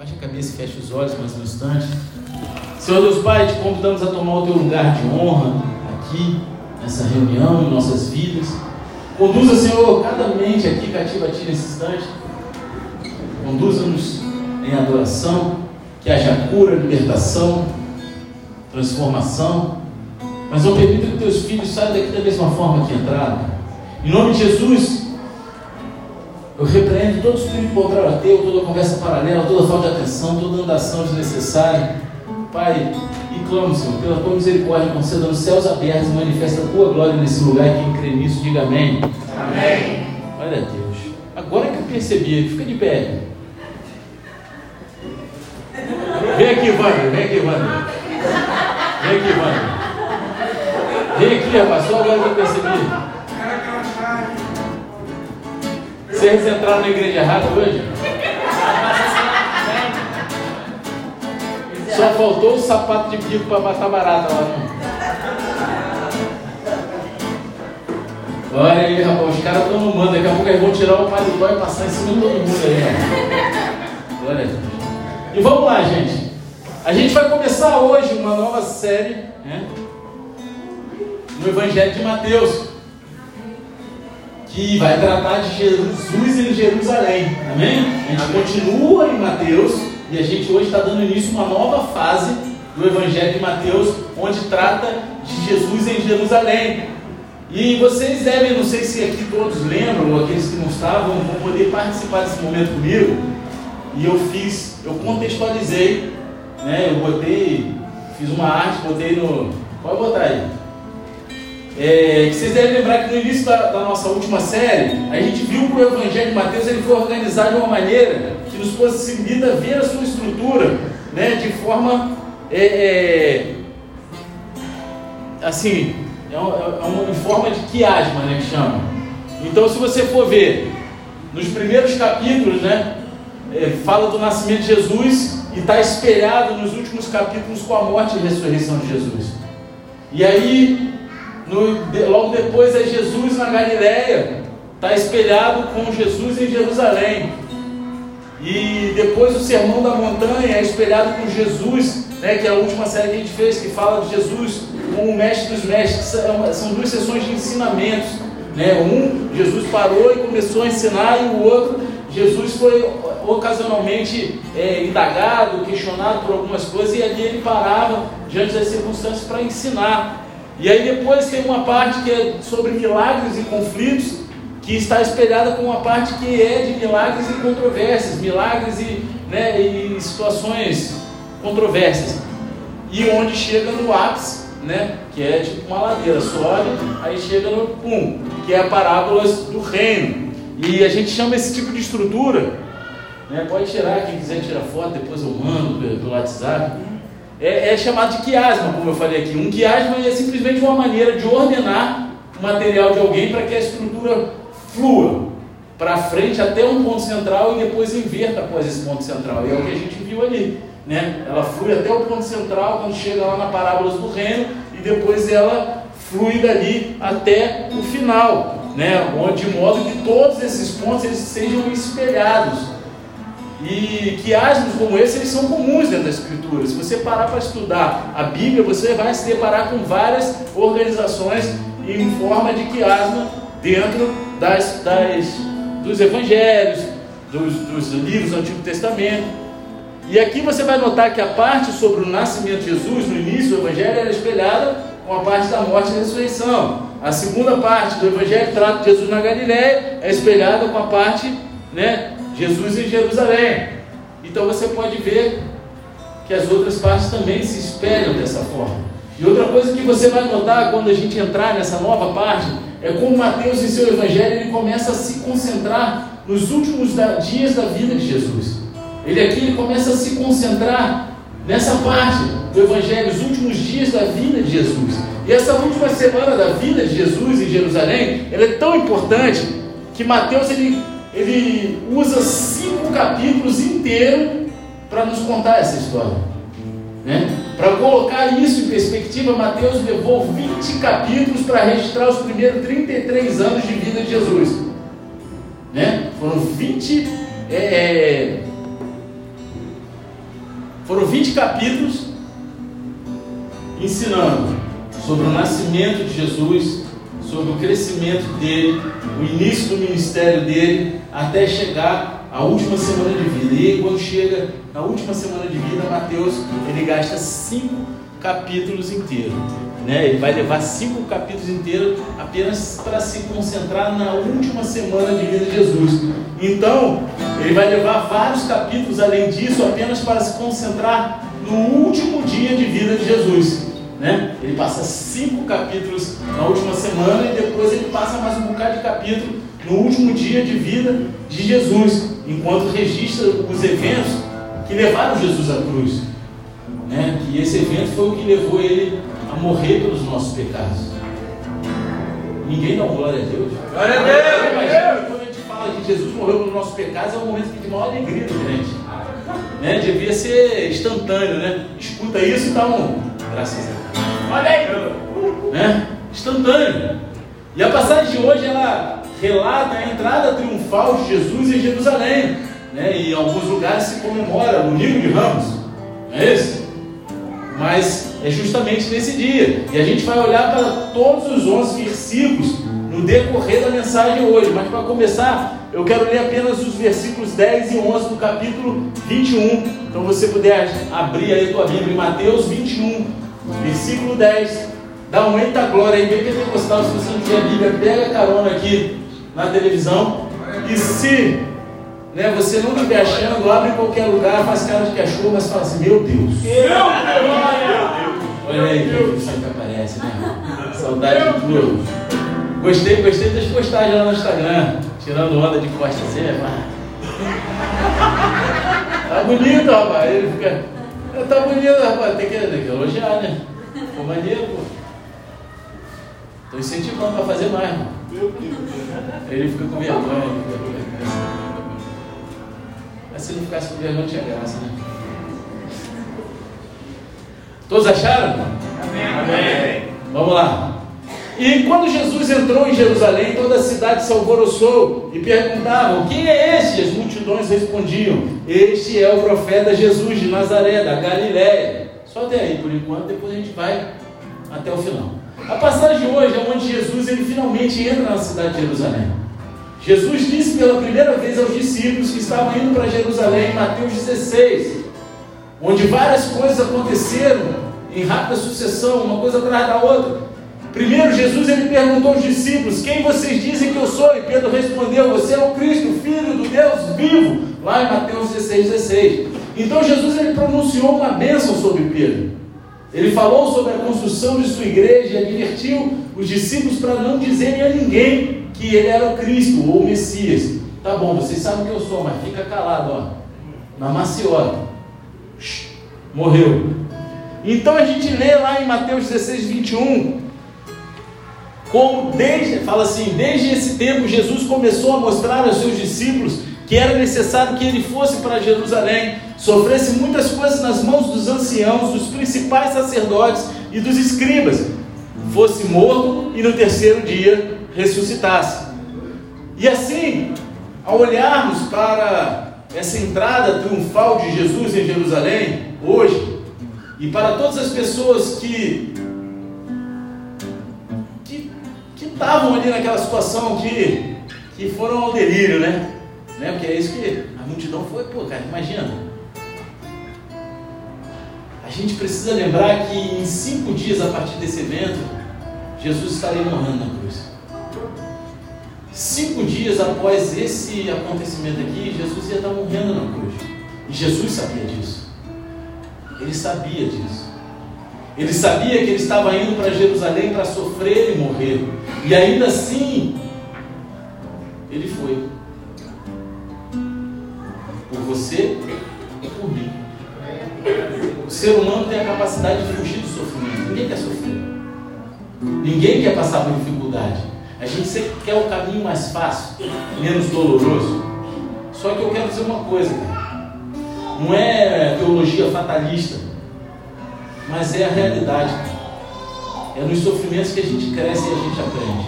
Baixa a cabeça e fecha os olhos mais um instante. Senhor Deus Pai, te convidamos a tomar o teu lugar de honra aqui, nessa reunião, em nossas vidas. Conduza, Senhor, cada mente aqui cativa a Ti nesse instante. Conduza-nos em adoração, que haja cura, libertação, transformação. Mas não permita que teus filhos saiam daqui da mesma forma que entraram. Em nome de Jesus, eu repreendo todo espírito contrário a teu, toda conversa paralela, toda falta de atenção, toda andação desnecessária. Pai, e clamo, Senhor, pela tua misericórdia, conceda nos céus abertos e manifesta a tua glória nesse lugar. E quem crê nisso, diga amém. Amém. Olha Deus. Agora que eu percebi, fica de pé. Vem aqui, Wander, vem aqui, Wander. Vem aqui, Wander. Vem aqui, rapaz, só agora que eu percebi. Vocês entraram na igreja errada hoje? Só faltou o sapato de bico para matar barata lá. Não. Olha aí, rapaz, os caras estão no mando. Daqui a pouco eles vão tirar o paletó e passar em cima de todo mundo aí. E vamos lá, gente. A gente vai começar hoje uma nova série né, no Evangelho de Mateus que vai tratar de Jesus em Jerusalém. Amém? A gente continua em Mateus e a gente hoje está dando início a uma nova fase do Evangelho de Mateus, onde trata de Jesus em Jerusalém. E vocês devem, não sei se aqui todos lembram, ou aqueles que não estavam, vão poder participar desse momento comigo. E eu fiz, eu contextualizei, né? Eu botei, fiz uma arte, botei no. Pode botar aí. É, vocês devem lembrar que no início da, da, nossa última série, a gente viu que o Evangelho de Mateus ele foi organizado de uma maneira que nos possibilita ver a sua estrutura né, de forma é, é, assim, é, uma, é uma, em forma de quiasma, né, que chama. Então, se você for ver nos primeiros capítulos, né, é, fala do nascimento de Jesus e está espelhado nos últimos capítulos com a morte e ressurreição de Jesus. E aí no, logo depois é Jesus na Galiléia, está espelhado com Jesus em Jerusalém. E depois o Sermão da Montanha é espelhado com Jesus, né, que é a última série que a gente fez, que fala de Jesus como o mestre dos mestres. São, são duas sessões de ensinamentos. Né? Um, Jesus parou e começou a ensinar, e o outro, Jesus foi ocasionalmente é, indagado, questionado por algumas coisas, e ali ele parava diante das circunstâncias para ensinar. E aí depois tem uma parte que é sobre milagres e conflitos, que está espelhada com uma parte que é de milagres e controvérsias, milagres e, né, e situações controversas. E onde chega no ápice, né, que é tipo uma ladeira, sobe, aí chega no pum, que é a parábolas do reino. E a gente chama esse tipo de estrutura, né, pode tirar, quem quiser tirar foto, depois eu mando pelo WhatsApp é, é chamado de quiasma, como eu falei aqui. Um quiasma é simplesmente uma maneira de ordenar o material de alguém para que a estrutura flua para frente até um ponto central e depois inverta após esse ponto central. E é o que a gente viu ali. Né? Ela flui até o ponto central quando chega lá na parábola do reino e depois ela flui dali até o final, né? de modo que todos esses pontos eles sejam espelhados e quiasmos como esse, eles são comuns dentro da Escritura. Se você parar para estudar a Bíblia, você vai se deparar com várias organizações em forma de quiasma dentro das, das, dos evangelhos, dos, dos livros do Antigo Testamento. E aqui você vai notar que a parte sobre o nascimento de Jesus, no início do Evangelho, era espelhada com a parte da morte e ressurreição. A segunda parte do Evangelho trata de Jesus na Galiléia, é espelhada com a parte né, Jesus em Jerusalém. Então você pode ver que as outras partes também se espelham dessa forma. E outra coisa que você vai notar quando a gente entrar nessa nova parte é como Mateus em seu evangelho ele começa a se concentrar nos últimos dias da vida de Jesus. Ele aqui ele começa a se concentrar nessa parte do evangelho, os últimos dias da vida de Jesus. E essa última semana da vida de Jesus em Jerusalém, ela é tão importante que Mateus ele ele usa cinco capítulos inteiros para nos contar essa história. Né? Para colocar isso em perspectiva, Mateus levou 20 capítulos para registrar os primeiros 33 anos de vida de Jesus. Né? Foram 20 é, é Foram 20 capítulos ensinando sobre o nascimento de Jesus, sobre o crescimento dele, o início do ministério dele, até chegar à última semana de vida. E aí, quando chega na última semana de vida, Mateus ele gasta cinco capítulos inteiros. Né? Ele vai levar cinco capítulos inteiros apenas para se concentrar na última semana de vida de Jesus. Então, ele vai levar vários capítulos além disso, apenas para se concentrar no último dia de vida de Jesus. Né? Ele passa cinco capítulos na última semana e depois ele passa mais um bocado de capítulo no último dia de vida de Jesus, enquanto registra os eventos que levaram Jesus à cruz. Né? Que esse evento foi o que levou ele a morrer pelos nossos pecados. Ninguém dá glória a Deus. Glória a Deus! Imagina quando a gente fala que Jesus morreu pelos nossos pecados, é um momento de maior alegria do crente. Né? Devia ser instantâneo, né? Escuta isso e um. Graças a Deus. Olha aí! Né? Instantâneo. E a passagem de hoje ela relata a entrada triunfal de Jesus em Jerusalém. Né? E em alguns lugares se comemora no livro de Ramos. Não é isso? Mas é justamente nesse dia. E a gente vai olhar para todos os 11 versículos no decorrer da mensagem hoje. Mas para começar, eu quero ler apenas os versículos 10 e 11 do capítulo 21. Então você puder abrir aí a tua Bíblia em Mateus 21, versículo 10. Dá um eita glória aí, bem pentecostal. Se você não tiver Bíblia, pega a carona aqui na televisão. E se né, você não estiver achando, abre em qualquer lugar, faz cara de cachorro, mas fala assim: Meu Deus. Meu Deus. Olha aí que que aparece, né? Saudade de tudo. Gostei, gostei das postagens lá no Instagram. Tirando onda de costa assim, é Tá bonito, rapaz. Ele fica. Tá bonito, rapaz. Tem que, tem que elogiar, né? Ficou maneiro, pô. Tô incentivando para fazer mais, mano. Ele fica com vergonha. Mas se não ficasse com vergonha, tinha graça, né? Todos acharam? Amém. Amém. Vamos lá. E quando Jesus entrou em Jerusalém, toda a cidade se alvoroçou e perguntavam: Quem é este? As multidões respondiam: Este é o profeta Jesus de Nazaré, da Galiléia. Só até aí por enquanto, depois a gente vai até o final. A passagem de hoje é onde Jesus ele finalmente entra na cidade de Jerusalém. Jesus disse pela primeira vez aos discípulos que estavam indo para Jerusalém, em Mateus 16, onde várias coisas aconteceram em rápida sucessão, uma coisa atrás da outra. Primeiro, Jesus ele perguntou aos discípulos: Quem vocês dizem que eu sou? E Pedro respondeu: Você é o Cristo, filho do Deus vivo, lá em Mateus 16, 16. Então, Jesus ele pronunciou uma bênção sobre Pedro. Ele falou sobre a construção de sua igreja e advertiu os discípulos para não dizerem a ninguém que ele era o Cristo ou o Messias. Tá bom, vocês sabem que eu sou, mas fica calado, ó. Na maciota. Morreu. Então a gente lê lá em Mateus 16, 21, como desde, fala assim, desde esse tempo Jesus começou a mostrar aos seus discípulos que era necessário que ele fosse para Jerusalém, sofresse muitas coisas nas mãos dos anciãos, dos principais sacerdotes e dos escribas, fosse morto e no terceiro dia ressuscitasse. E assim, ao olharmos para essa entrada triunfal de Jesus em Jerusalém, hoje, e para todas as pessoas que estavam ali naquela situação que, que foram ao delírio, né? né? Porque é isso que a multidão foi, pô, cara, imagina. A gente precisa lembrar que em cinco dias a partir desse evento, Jesus estaria morrendo na cruz. Cinco dias após esse acontecimento aqui, Jesus ia estar morrendo na cruz. E Jesus sabia disso. Ele sabia disso. Ele sabia que ele estava indo para Jerusalém para sofrer e morrer. E ainda assim, ele foi. Por você e por mim. O ser humano tem a capacidade de fugir do sofrimento. Ninguém quer sofrer. Ninguém quer passar por dificuldade. A gente sempre quer o caminho mais fácil, menos doloroso. Só que eu quero dizer uma coisa, cara. Não é teologia fatalista, mas é a realidade. É nos sofrimentos que a gente cresce e a gente aprende.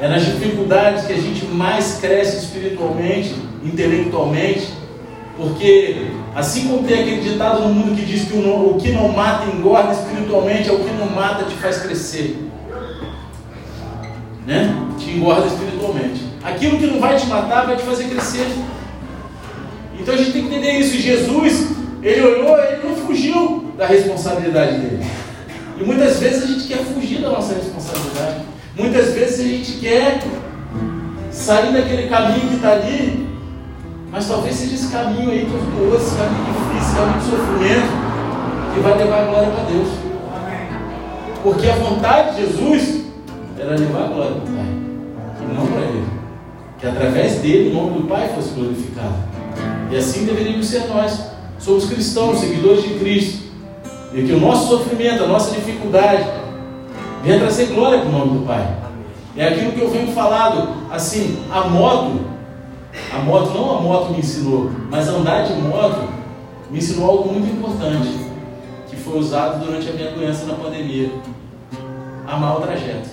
É nas dificuldades que a gente mais cresce espiritualmente, intelectualmente Porque assim como tem aquele ditado no mundo que diz que o, que não mata engorda espiritualmente, é o que não mata te faz crescer. Né? Te engorda espiritualmente. Aquilo que não vai te matar vai te fazer crescer. Então a gente tem que entender isso. Jesus, ele olhou, ele não fugiu da responsabilidade dele. E muitas vezes a gente quer fugir da nossa responsabilidade. Muitas vezes a gente quer sair daquele caminho que está ali, mas talvez seja esse caminho aí tortuoso, esse caminho difícil, esse caminho de sofrimento, que vai levar a glória para Deus. Porque a vontade de Jesus era levar a glória para o Pai, e não para Ele. Que através dele o nome do Pai fosse glorificado. E assim deveríamos ser nós. Somos cristãos, seguidores de Cristo. E que o nosso sofrimento, a nossa dificuldade, venha trazer glória para o nome do Pai. É aquilo que eu venho falado, assim, a moto, a moto, não a moto me ensinou, mas andar de moto me ensinou algo muito importante, que foi usado durante a minha doença na pandemia. Amar o trajeto.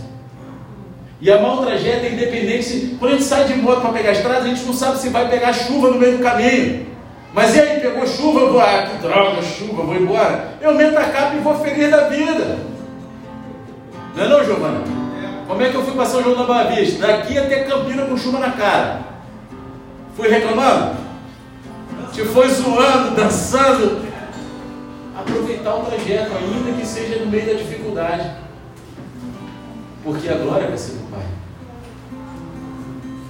E amar o trajeto é independente se. Quando a gente sai de moto para pegar a estrada, a gente não sabe se vai pegar chuva no meio do caminho. Mas e aí, pegou chuva, eu vou, ah, que droga, chuva, vou embora. Eu meto a capa e vou feliz da vida. Não é não, Giovana? Como é que eu fui para São João da Boa Vista? Daqui até Campina com chuva na cara. Fui reclamando? Te foi zoando, dançando. Aproveitar o trajeto, ainda que seja no meio da dificuldade. Porque a glória vai ser do Pai.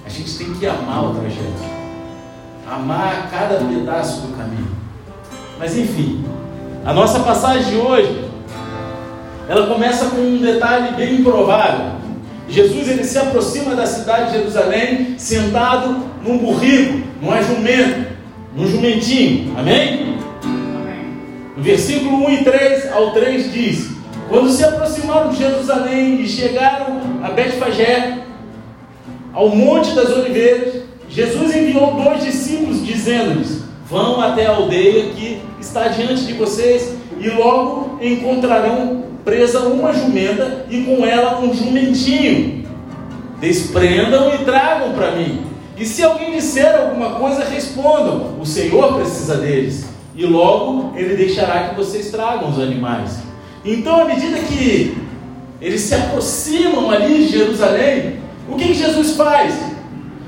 A gente tem que amar o trajeto amar cada pedaço do caminho. Mas enfim, a nossa passagem de hoje, ela começa com um detalhe bem improvável. Jesus ele se aproxima da cidade de Jerusalém sentado num burrico, num jumento, num jumentinho. Amém? Amém? No versículo 1 e 3 ao 3 diz: Quando se aproximaram de Jerusalém e chegaram a Betfagé, ao Monte das Oliveiras, Jesus enviou dois discípulos dizendo-lhes: Vão até a aldeia que está diante de vocês e logo encontrarão presa uma jumenta e com ela um jumentinho. Desprendam e tragam para mim. E se alguém disser alguma coisa, respondam: O Senhor precisa deles. E logo ele deixará que vocês tragam os animais. Então, à medida que eles se aproximam ali de Jerusalém, o que, que Jesus faz?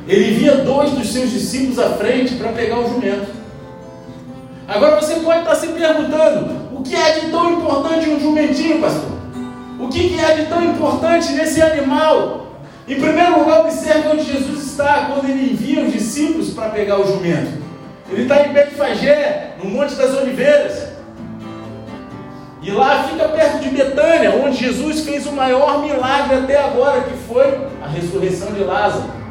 Ele envia dois dos seus discípulos à frente para pegar o jumento. Agora você pode estar se perguntando: o que é de tão importante um jumentinho, pastor? O que é de tão importante nesse animal? Em primeiro lugar, observe onde Jesus está quando ele envia os discípulos para pegar o jumento. Ele está em Betfagé, no Monte das Oliveiras. E lá fica perto de Betânia, onde Jesus fez o maior milagre até agora, que foi a ressurreição de Lázaro.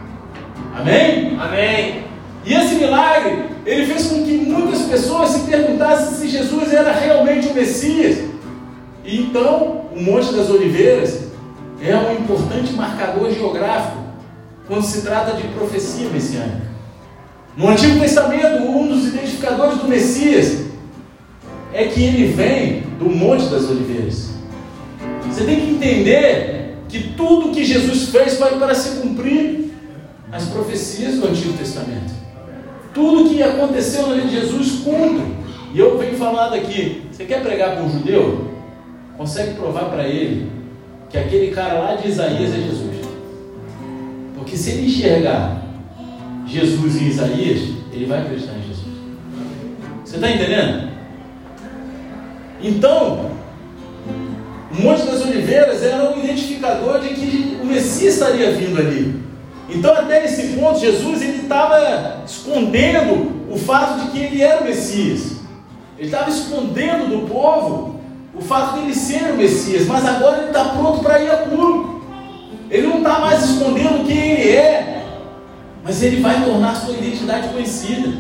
Amém? Amém. E esse milagre, ele fez com que muitas pessoas se perguntassem se Jesus era realmente o Messias. E então, o Monte das Oliveiras é um importante marcador geográfico quando se trata de profecia messiânica. No Antigo Testamento, um dos identificadores do Messias é que ele vem do Monte das Oliveiras. Você tem que entender que tudo que Jesus fez foi para se cumprir as profecias do Antigo Testamento. Tudo que aconteceu na vida de Jesus cumpre. E eu venho falando aqui, você quer pregar para um judeu? Consegue provar para ele que aquele cara lá de Isaías é Jesus. Porque se ele enxergar Jesus em Isaías, ele vai acreditar em Jesus. Você está entendendo? Então, o Monte das Oliveiras era um identificador de que o Messias estaria vindo ali. Então, até esse ponto, Jesus ele estava escondendo o fato de que ele era o Messias. Ele estava escondendo do povo o fato de ele ser o Messias, mas agora ele está pronto para ir a público. Ele não está mais escondendo quem ele é, mas ele vai tornar sua identidade conhecida.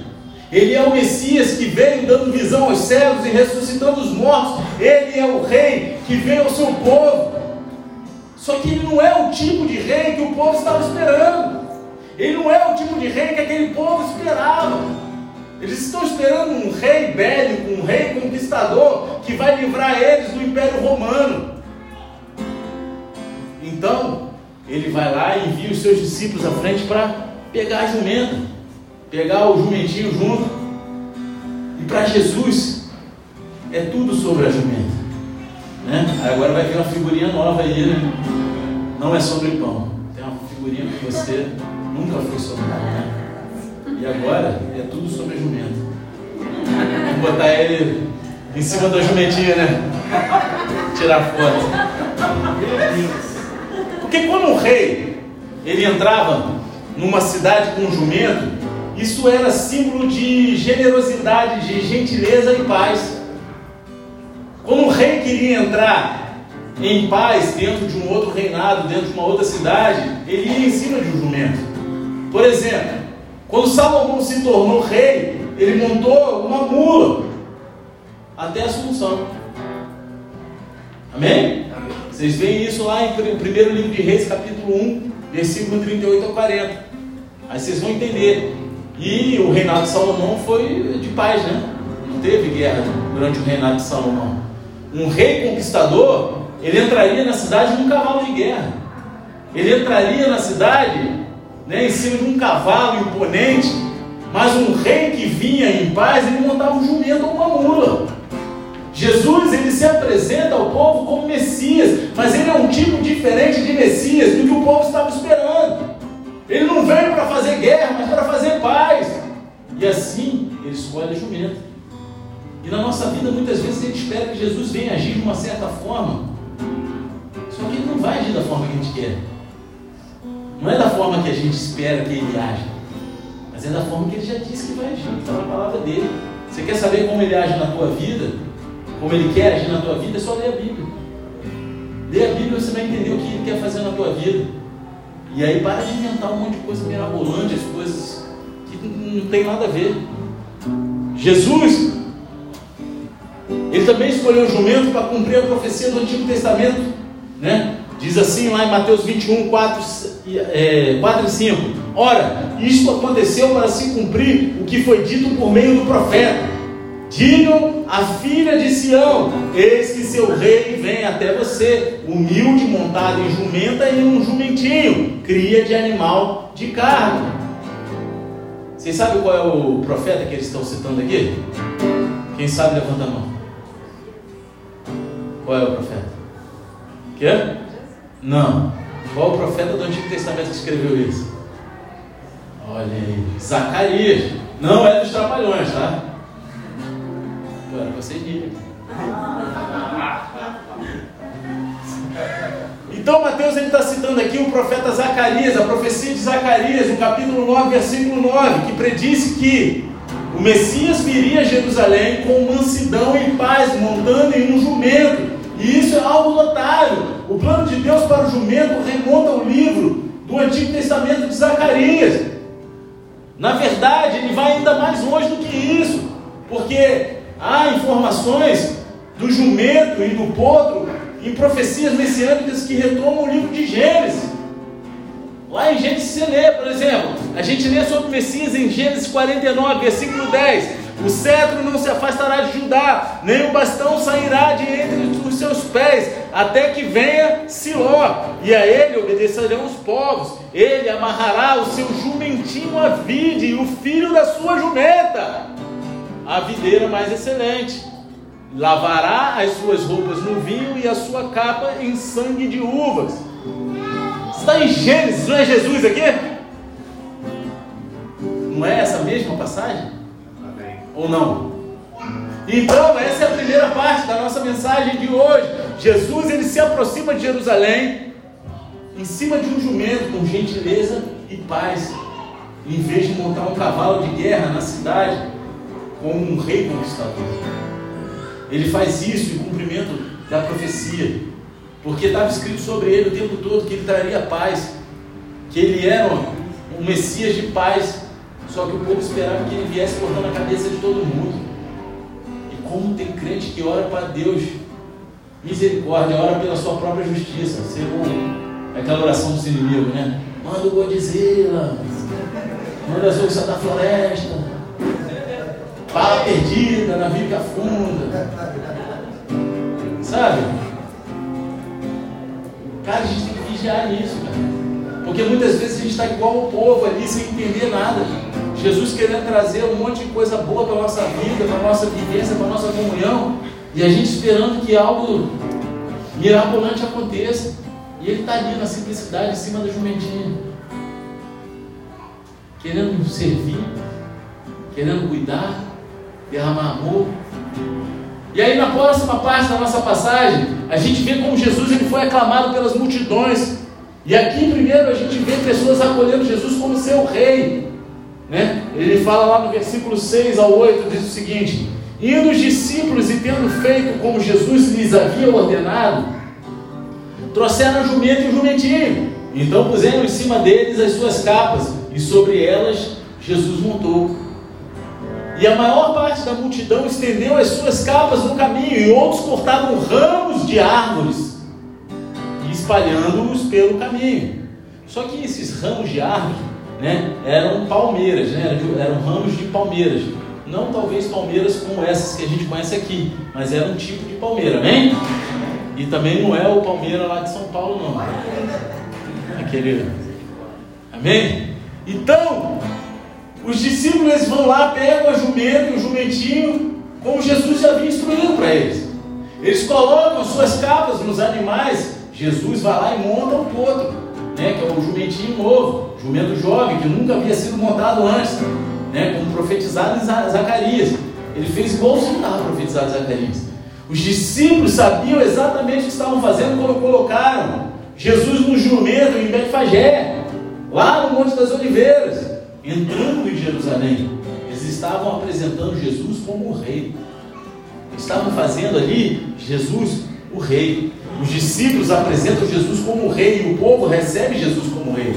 Ele é o Messias que veio dando visão aos cegos e ressuscitando os mortos. Ele é o Rei que veio ao seu povo só que ele não é o tipo de rei que o povo estava esperando. Ele não é o tipo de rei que aquele povo esperava. Eles estão esperando um rei bélico, um rei conquistador que vai livrar eles do Império Romano. Então, ele vai lá e envia os seus discípulos à frente para pegar a jumenta, pegar o jumentinho junto. para Jesus é tudo sobre a jumenta. Né? Agora vai vir uma figurinha nova aí, né? Não é sobre pão. Tem uma figurinha que você nunca foi sobre né? E agora é tudo sobre a jumenta. Vou botar ele em cima da jumentinha, né? Tirar foto. Porque quando um rei ele entrava numa cidade com um jumento, isso era símbolo de generosidade, de gentileza e paz. Quando um rei queria entrar em paz dentro de um outro reinado, dentro de uma outra cidade, ele ia em cima de um jumento. Por exemplo, quando Salomão se tornou rei, ele montou uma mula até a Assunção. Amém? Vocês veem isso lá em 1 livro de Reis, capítulo 1, versículo 38 a 40. Aí vocês vão entender. E o reinado de Salomão foi de paz, né? Não teve guerra durante o reinado de Salomão. Um rei conquistador, ele entraria na cidade num cavalo de guerra. Ele entraria na cidade né, em cima de um cavalo imponente, mas um rei que vinha em paz, ele montava um jumento ou uma mula. Jesus ele se apresenta ao povo como Messias, mas ele é um tipo diferente de Messias do que o povo estava esperando. Ele não veio para fazer guerra, mas para fazer paz. E assim ele escolhe jumento. E na nossa vida, muitas vezes, a gente espera que Jesus venha agir de uma certa forma. Só que ele não vai agir da forma que a gente quer. Não é da forma que a gente espera que ele age. Mas é da forma que ele já disse que vai agir. Está na palavra dele. Você quer saber como ele age na tua vida? Como ele quer agir na tua vida? É só ler a Bíblia. Lê a Bíblia e você vai entender o que ele quer fazer na tua vida. E aí para de inventar um monte de coisa mirabolante, as coisas que não tem nada a ver. Jesus ele também escolheu o jumento para cumprir a profecia do Antigo Testamento. Né? Diz assim lá em Mateus 21, 4, é, 4 e 5: Ora, isto aconteceu para se cumprir o que foi dito por meio do profeta. Digam a filha de Sião: Eis que seu rei vem até você, humilde, montado em jumenta e um jumentinho, cria de animal de carne. Vocês sabem qual é o profeta que eles estão citando aqui? Quem sabe levanta a mão. Qual é o profeta? Quê? Não. Qual o profeta do Antigo Testamento que escreveu isso? Olha aí. Zacarias. Não é dos trapalhões, tá? Agora você diga. Então Mateus está citando aqui o profeta Zacarias, a profecia de Zacarias, no capítulo 9, versículo 9, que predisse que o Messias viria a Jerusalém com mansidão e paz, montando em um jumento, e isso é algo notável. O plano de Deus para o jumento remonta ao livro do Antigo Testamento de Zacarias. Na verdade, ele vai ainda mais longe do que isso, porque há informações do jumento e do potro em profecias messiânicas que retomam o livro de Gênesis. Lá em Gênesis você lê, por exemplo, a gente lê sobre o Messias em Gênesis 49, versículo 10. O cetro não se afastará de Judá, nem o bastão sairá de entre os seus pés, até que venha Siló, e a ele obedecerão os povos. Ele amarrará o seu jumentinho à vide, e o filho da sua jumenta, a videira mais excelente. Lavará as suas roupas no vinho e a sua capa em sangue de uvas. Está em Gênesis, não é Jesus aqui? Não é essa mesma passagem? ou não? Então, essa é a primeira parte da nossa mensagem de hoje. Jesus ele se aproxima de Jerusalém em cima de um jumento com gentileza e paz, em vez de montar um cavalo de guerra na cidade como um rei conquistador. Ele faz isso em cumprimento da profecia, porque estava escrito sobre ele o tempo todo que ele traria paz, que ele era um Messias de paz só que o povo esperava que ele viesse cortando a cabeça de todo mundo. Como tem crente que ora para Deus, misericórdia, ora pela sua própria justiça. Segundo aquela oração dos inimigos, né? Manda o Godzilla, manda as onças da floresta, bala perdida, navio que afunda. Sabe? Cara, a gente tem que vigiar nisso, cara. Porque muitas vezes a gente está igual o povo ali, sem entender nada. Jesus querendo trazer um monte de coisa boa para a nossa vida, para a nossa vivência, para a nossa comunhão, e a gente esperando que algo mirabolante aconteça. E ele está ali na simplicidade, em cima da jumentinha, querendo servir, querendo cuidar, derramar amor. E aí na próxima parte da nossa passagem, a gente vê como Jesus ele foi aclamado pelas multidões. E aqui primeiro a gente vê pessoas acolhendo Jesus como seu rei. Né? Ele fala lá no versículo 6 ao 8, diz o seguinte: Indo os discípulos e tendo feito como Jesus lhes havia ordenado, trouxeram o jumento e o jumentinho. Então puseram em cima deles as suas capas, e sobre elas Jesus montou. E a maior parte da multidão estendeu as suas capas no caminho, e outros cortavam ramos de árvores, espalhando-os pelo caminho. Só que esses ramos de árvore né, eram palmeiras, né, eram, ramos de palmeiras. Não talvez palmeiras como essas que a gente conhece aqui, mas era um tipo de palmeira, amém? E também não é o Palmeira lá de São Paulo, não. Aquele. Amém? Então, os discípulos vão lá, pegam a jumento, o jumentinho, como Jesus já havia instruído para eles. Eles colocam suas capas nos animais. Jesus vai lá e monta o potro, né, que é o jumentinho novo, jumento jovem, que nunca havia sido montado antes, né, como profetizado em Zacarias. Ele fez igualzinho estava profetizado em Zacarias. Os discípulos sabiam exatamente o que estavam fazendo quando colocaram Jesus no jumento em Betfagé, lá no Monte das Oliveiras, entrando em Jerusalém. Eles estavam apresentando Jesus como o rei. Estavam fazendo ali Jesus o rei. Os discípulos apresentam Jesus como rei e o povo recebe Jesus como rei.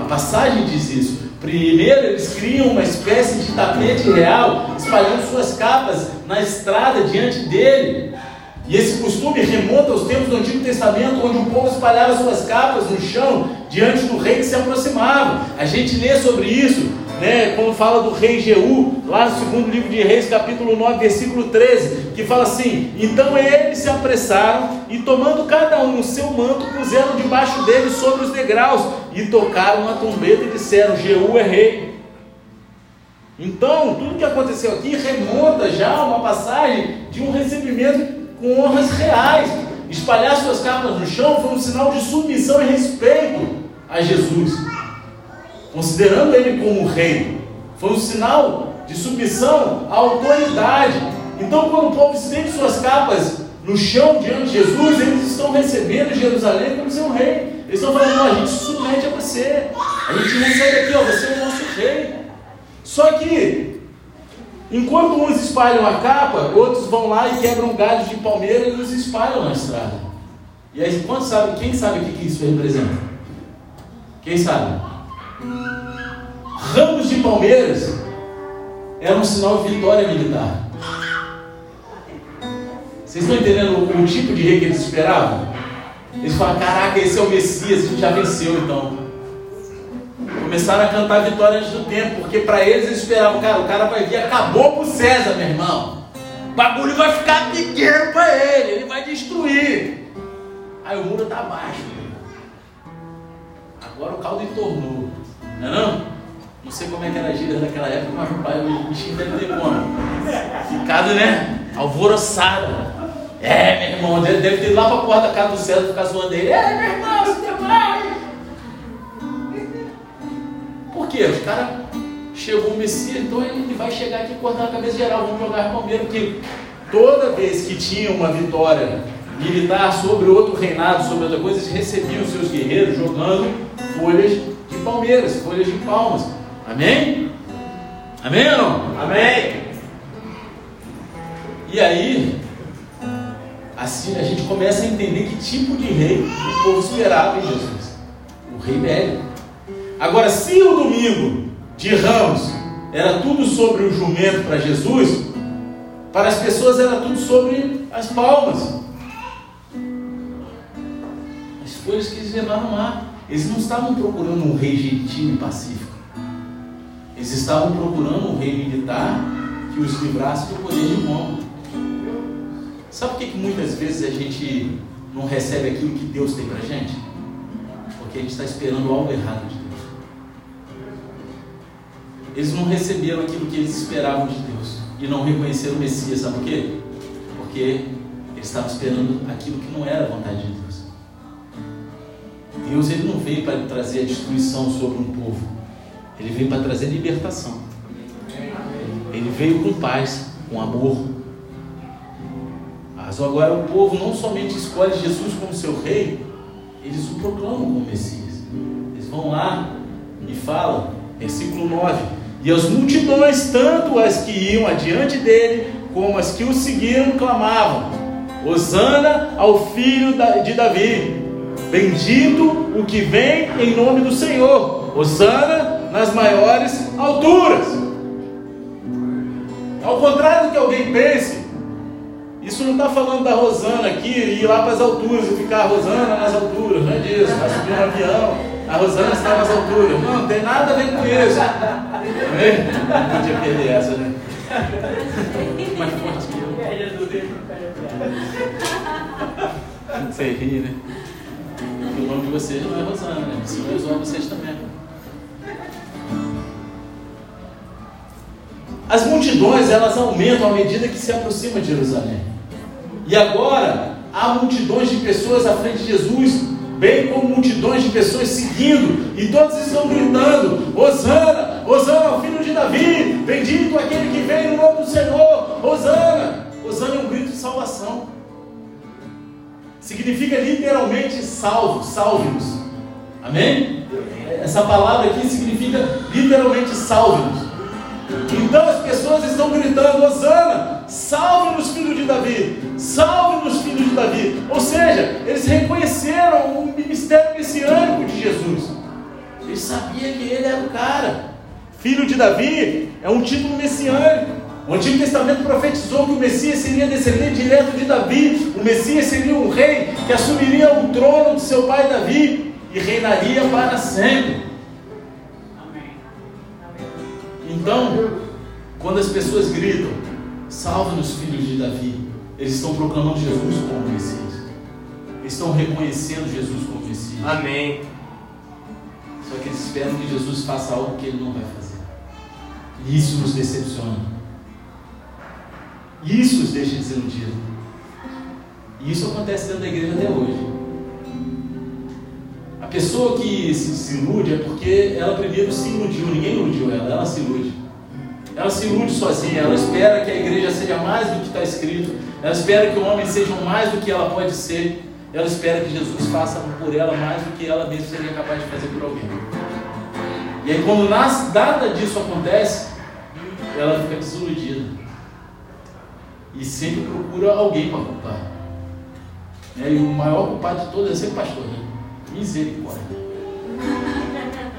A passagem diz isso. Primeiro eles criam uma espécie de tapete real, espalhando suas capas na estrada diante dele. E esse costume remonta aos tempos do Antigo Testamento, onde o povo espalhava suas capas no chão diante do rei que se aproximava. A gente lê sobre isso, né, quando fala do rei Jeú, lá no segundo livro de Reis, capítulo 9, versículo 13, que fala assim: Então eles se apressaram e, tomando cada um o seu manto, puseram debaixo dele sobre os degraus e tocaram a trombeta e disseram: Jeú é rei. Então, tudo que aconteceu aqui remonta já a uma passagem de um recebimento com honras reais. Espalhar suas capas no chão foi um sinal de submissão e respeito a Jesus, considerando ele como rei. Foi um sinal de submissão à autoridade. Então, quando o povo estende suas capas no chão diante de Jesus, eles estão recebendo Jerusalém como seu rei. Eles estão falando: a gente submete a você, a gente recebe aqui, ó, você é o nosso rei. Só que Enquanto uns espalham a capa, outros vão lá e quebram galhos de palmeira e os espalham na estrada. E aí, quantos sabe, quem sabe o que isso representa? Quem sabe? Ramos de palmeiras era um sinal de vitória militar. Vocês estão entendendo o, o tipo de rei que eles esperavam? Eles falam: caraca, esse é o Messias, a gente já venceu então. Começaram a cantar vitória antes do tempo, porque para eles eles esperavam, cara, o cara vai vir, acabou com César, meu irmão. O bagulho vai ficar pequeno para ele, ele vai destruir. Aí o muro está abaixo. Agora o caldo entornou. Não é não? Não sei como é que era a gíria daquela época, mas o pai, o bichinho deve ter como. Ficado, né? Alvoroçado. É, meu irmão, deve, deve ter ido lá para a porta da casa do César ficar zoando ele. É, meu irmão, você demora. Por quê? Os caras chegou o Messias, então ele vai chegar aqui e cortar a cabeça geral, vamos jogar Palmeiras, porque toda vez que tinha uma vitória militar sobre outro reinado, sobre outra coisa, eles recebiam seus guerreiros jogando folhas palmeiras, folhas de palmas. Amém? Amém ou não? Amém. E aí, assim a gente começa a entender que tipo de rei o povo esperava em Jesus. O rei velho. Agora, se o domingo de Ramos era tudo sobre o jumento para Jesus, para as pessoas era tudo sobre as palmas. As folhas que eles levaram lá. Eles não estavam procurando um rei gentil e pacífico. Eles estavam procurando um rei militar que os livrasse do poder de Roma. Sabe por que, que muitas vezes a gente não recebe aquilo que Deus tem para a gente? Porque a gente está esperando algo errado de Deus. eles não receberam aquilo que eles esperavam de Deus e não reconheceram o Messias, sabe por quê? Porque eles estavam esperando aquilo que não era a vontade de Deus. Deus ele não veio para trazer a destruição sobre um povo, ele veio para trazer libertação. Ele veio com paz, com amor. Mas agora o povo não somente escolhe Jesus como seu rei, eles o proclamam como Messias. Eles vão lá e falam, versículo 9: E as multidões, tanto as que iam adiante dele, como as que o seguiram, clamavam: Hosana ao filho de Davi. Bendito o que vem em nome do Senhor. Hosana nas maiores alturas. Ao contrário do que alguém pense, isso não está falando da Rosana aqui, ir lá para as alturas e ficar a Rosana nas alturas, não é disso, vai subir um avião, a Rosana está nas alturas. Não, não tem nada a ver com isso. Não podia perder essa, né? Mais forte que eu. Você ri, né? O nome de vocês não é Rosana, né? O Senhor exalta vocês também. As multidões, elas aumentam à medida que se aproxima de Jerusalém. E agora há multidões de pessoas à frente de Jesus, bem como multidões de pessoas seguindo, e todos estão gritando: Hosana, Hosana filho de Davi, bendito aquele que vem no nome do Senhor, Hosana. Hosana é um grito de salvação. Significa literalmente salvo, salve-nos. Amém? Essa palavra aqui significa literalmente salve-nos. Então as pessoas estão gritando: Osana, salve-nos, filho de Davi, salve-nos, filho de Davi. Ou seja, eles reconheceram o ministério messiânico de Jesus. Eles sabiam que ele era o cara. Filho de Davi é um título messiânico. O Antigo Testamento profetizou que o Messias seria descendente direto de Davi. O Messias seria um rei que assumiria o trono de seu pai Davi e reinaria para sempre. Então, quando as pessoas gritam, salve-nos, filhos de Davi, eles estão proclamando Jesus como Messias. Eles estão reconhecendo Jesus como Messias. Amém. Só que eles esperam que Jesus faça algo que ele não vai fazer. E isso nos decepciona. Isso os deixa desiludidos. E isso acontece dentro da igreja até hoje. A pessoa que se, se, ilude é porque ela primeiro se iludiu, ninguém iludiu ela, ela se ilude. Ela se ilude sozinha, ela espera que a igreja seja mais do que está escrito, ela espera que o homem seja mais do que ela pode ser, ela espera que Jesus faça por ela mais do que ela mesma seria capaz de fazer por alguém. E aí, quando nada disso acontece, ela fica desiludida e sempre procura alguém para culpar. E o maior culpado de todos é sempre o pastor. Né? Misericórdia.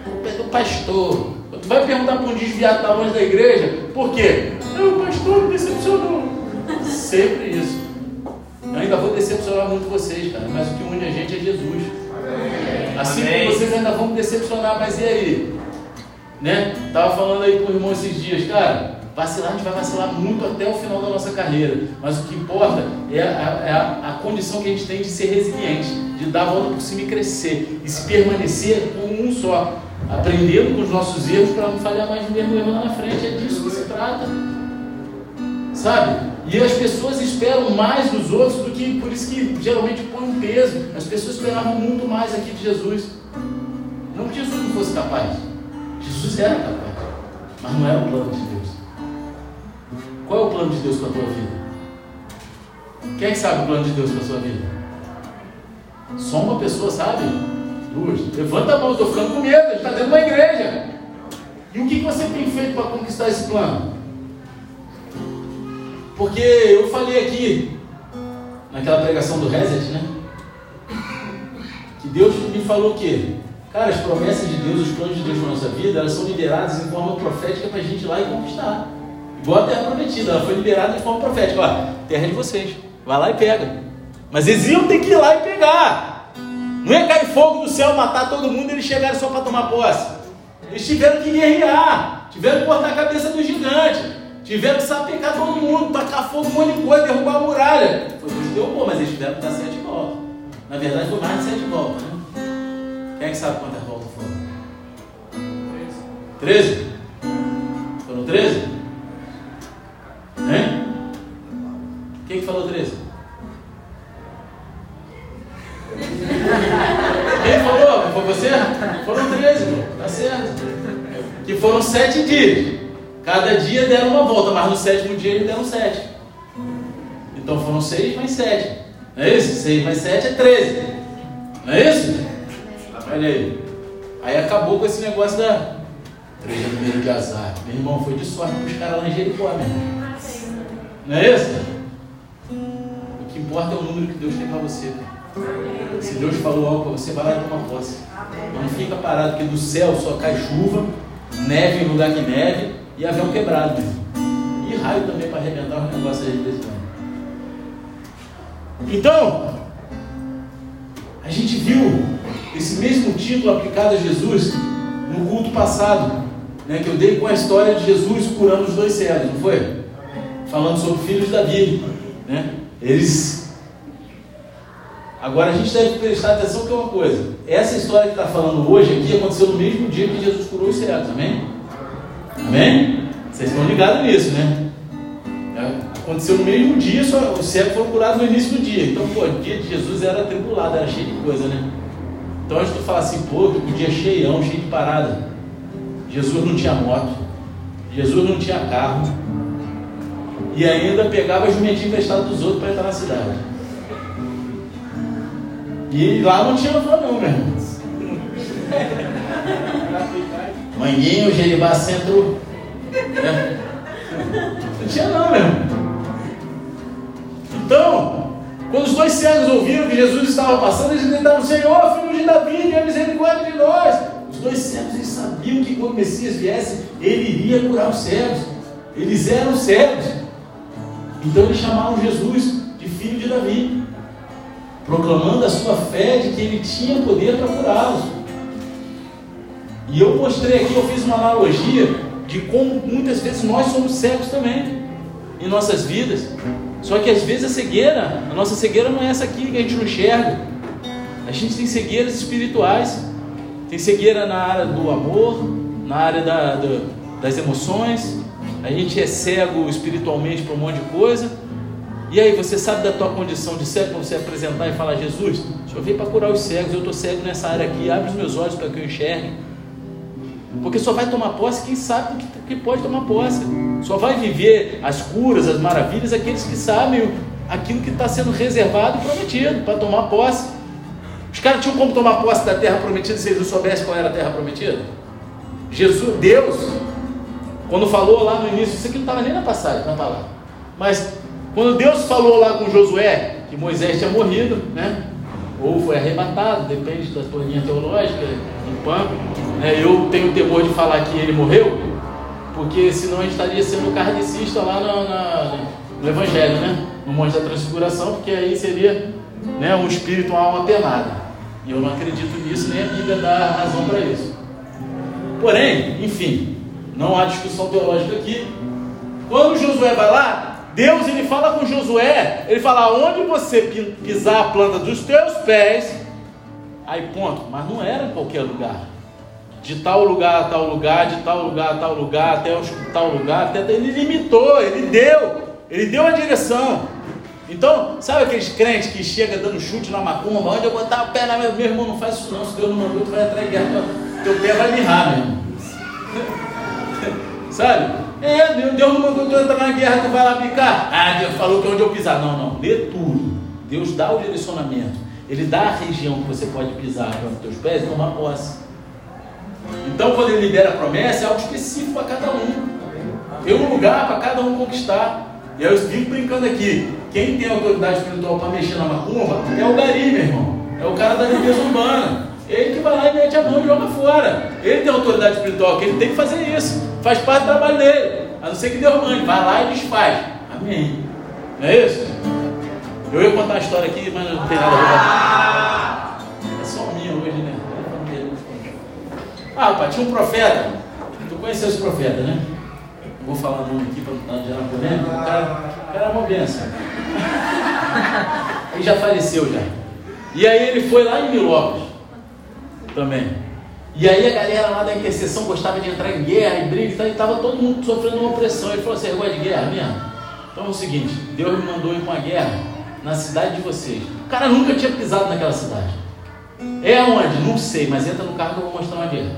Culpa é do pastor. Tu vai perguntar para um desviado da longe da igreja, por quê? Não, o pastor me decepcionou. Sempre isso. Eu ainda vou decepcionar muito vocês, cara, mas o que une a gente é Jesus. Assim Amém. como vocês ainda vão me decepcionar, mas e aí? Né? Tava falando aí com o irmão esses dias, cara. Vacilar, a gente vai vacilar muito até o final da nossa carreira. Mas o que importa é a, é a, a condição que a gente tem de ser resiliente, de dar a volta por cima e crescer. E se permanecer como um só. Aprendendo com os nossos erros para não falhar mais no mesmo erro lá na frente. É disso que se trata. Sabe? E as pessoas esperam mais dos outros do que. Por isso que geralmente põe um peso. As pessoas esperavam muito mais aqui de Jesus. Não que Jesus não fosse capaz. Jesus era capaz. Mas não era o plano de Deus. Qual é o plano de Deus para a tua vida? Quem é sabe o plano de Deus para a sua vida? Só uma pessoa sabe? Duas. Levanta a mão, estou ficando com medo, gente está dentro de uma igreja. E o que você tem feito para conquistar esse plano? Porque eu falei aqui, naquela pregação do Reset, né? Que Deus me falou o quê? Cara, as promessas de Deus, os planos de Deus para nossa vida, elas são liberadas em forma profética para a gente ir lá e conquistar. Igual a terra prometida, ela foi liberada de forma profética. Ó, terra de vocês, vai lá e pega. Mas eles iam ter que ir lá e pegar. Não ia cair fogo do céu, matar todo mundo e eles chegaram só para tomar posse. Eles tiveram que guerrear, tiveram que cortar a cabeça do gigante, tiveram que sapecar todo mundo, tacar fogo, um monte de coisa, derrubar a muralha. Foi Deus derrubou, mas eles tiveram que dar sete voltas. Na verdade, foi mais de sete voltas. Né? Quem é que sabe quantas voltas foram? Treze. 13? Hein? Quem que falou 13? Quem falou? Foi você? Foram 13, tá certo. Que foram sete dias. Cada dia deram uma volta, mas no sétimo dia eles deram sete. Então foram seis mais sete. Não é isso? Seis mais sete é 13. Não é isso? Olha aí. Aí acabou com esse negócio da 13 é número de azar. Meu irmão, foi de sorte para os caras lá em Jericó, meu irmão. Não é isso? O que importa é o número que Deus tem para você. Se Deus falou algo para você, vai lá e toma posse. Não fica parado, porque do céu só cai chuva, neve em lugar que neve e avião quebrado. E raio também para arrebentar os negócios aí desse ano. Então, a gente viu esse mesmo título aplicado a Jesus no culto passado, né, que eu dei com a história de Jesus curando os dois cegos, não foi? Falando sobre filhos de Davi. Né? Eles. Agora a gente deve prestar atenção que é uma coisa. Essa história que está falando hoje aqui aconteceu no mesmo dia que Jesus curou os cegos, amém? Amém? Vocês estão ligados nisso, né? É, aconteceu no mesmo dia, só os cegos foram curados no início do dia. Então, pô, o dia de Jesus era tribulado, era cheio de coisa, né? Então, de tu falar assim, pô, o dia cheião, cheio de parada. Jesus não tinha moto, Jesus não tinha carro, e ainda pegava jumentinho emprestado dos outros para entrar na cidade. E lá não tinha van não, meu irmão. Manguinho, Jeribá Centro. Né? Não tinha não, meu irmão. Então, quando os dois cegos ouviram que Jesus estava passando, eles gritaram, Senhor, filho de Davi, tenha misericórdia de nós. Os dois cegos eles sabiam que quando o Messias viesse, ele iria curar os cegos. Eles eram cegos. Então eles chamaram Jesus de filho de Davi, proclamando a sua fé de que ele tinha poder para curá-los. E eu mostrei aqui, eu fiz uma analogia de como muitas vezes nós somos cegos também em nossas vidas. Só que às vezes a cegueira, a nossa cegueira não é essa aqui que a gente não enxerga. A gente tem cegueiras espirituais. Tem cegueira na área do amor, na área da, da, das emoções. A gente é cego espiritualmente para um monte de coisa. E aí, você sabe da tua condição de cego quando você apresentar e falar: Jesus, Senhor veio para curar os cegos, eu estou cego nessa área aqui, abre os meus olhos para que eu enxergue. Porque só vai tomar posse quem sabe que, que pode tomar posse. Só vai viver as curas, as maravilhas, aqueles que sabem aquilo que está sendo reservado e prometido para tomar posse. Os caras tinham como tomar posse da terra prometida se eles não soubessem qual era a terra prometida? Jesus, Deus, quando falou lá no início, isso aqui não estava nem na passagem, está lá. Mas quando Deus falou lá com Josué que Moisés tinha morrido, né? Ou foi arrebatado, depende da tua linha teológica, em pampa. É, eu tenho temor de falar que ele morreu, porque senão a gente estaria sendo kardecista lá no Evangelho, né? No Monte da Transfiguração, porque aí seria né, um espírito, uma alma penada. E eu não acredito nisso, nem a Bíblia dá razão para isso. Porém, enfim, não há discussão teológica aqui. Quando Josué vai lá, Deus ele fala com Josué, ele fala: onde você pisar a planta dos teus pés, aí ponto. Mas não era em qualquer lugar. De tal lugar a tal lugar, de tal lugar a tal lugar, até tal lugar, até ele limitou, ele deu, ele deu a direção. Então, sabe aqueles crentes que chega dando chute na macumba, onde eu botar o pé na minha, meu irmão, não faz isso não, se Deus não mandou, tu vai entrar em guerra, teu pé vai mirrar, meu irmão. Sabe? É, Deus não mandou tu entrar na guerra, tu vai lá picar. Ah, Deus falou que onde eu pisar. Não, não, lê tudo. Deus dá o direcionamento. Ele dá a região que você pode pisar os teus pés e tomar posse. Então, quando ele libera a promessa, é algo específico para cada um. Tem um lugar para cada um conquistar. E eu vivo brincando aqui. Quem tem autoridade espiritual para mexer na macumba é o Gari, meu irmão. É o cara da limpeza urbana. Ele que vai lá e mete a mão e joga fora. Ele tem autoridade espiritual, que ele tem que fazer isso. Faz parte do trabalho dele. A não ser que Deus mande. Vai lá e desfaz. Amém. Não é isso? Eu ia contar a história aqui, mas não tem nada a ver. É só minha hoje, né? Ah, pai, tinha um profeta. Tu conheceu esse profeta, né? Não vou falar o nome aqui para não gerar polêmica. O cara, o cara é uma benção. Ele já faleceu já. E aí ele foi lá em Milópolis também. E aí a galera lá da intercessão gostava de entrar em guerra e briga e e estava todo mundo sofrendo uma opressão. Ele falou assim, você gosta de guerra mesmo? Então é o seguinte, Deus me mandou ir para uma guerra na cidade de vocês. O cara nunca tinha pisado naquela cidade. É onde? Não sei, mas entra no carro que eu vou mostrar uma guerra.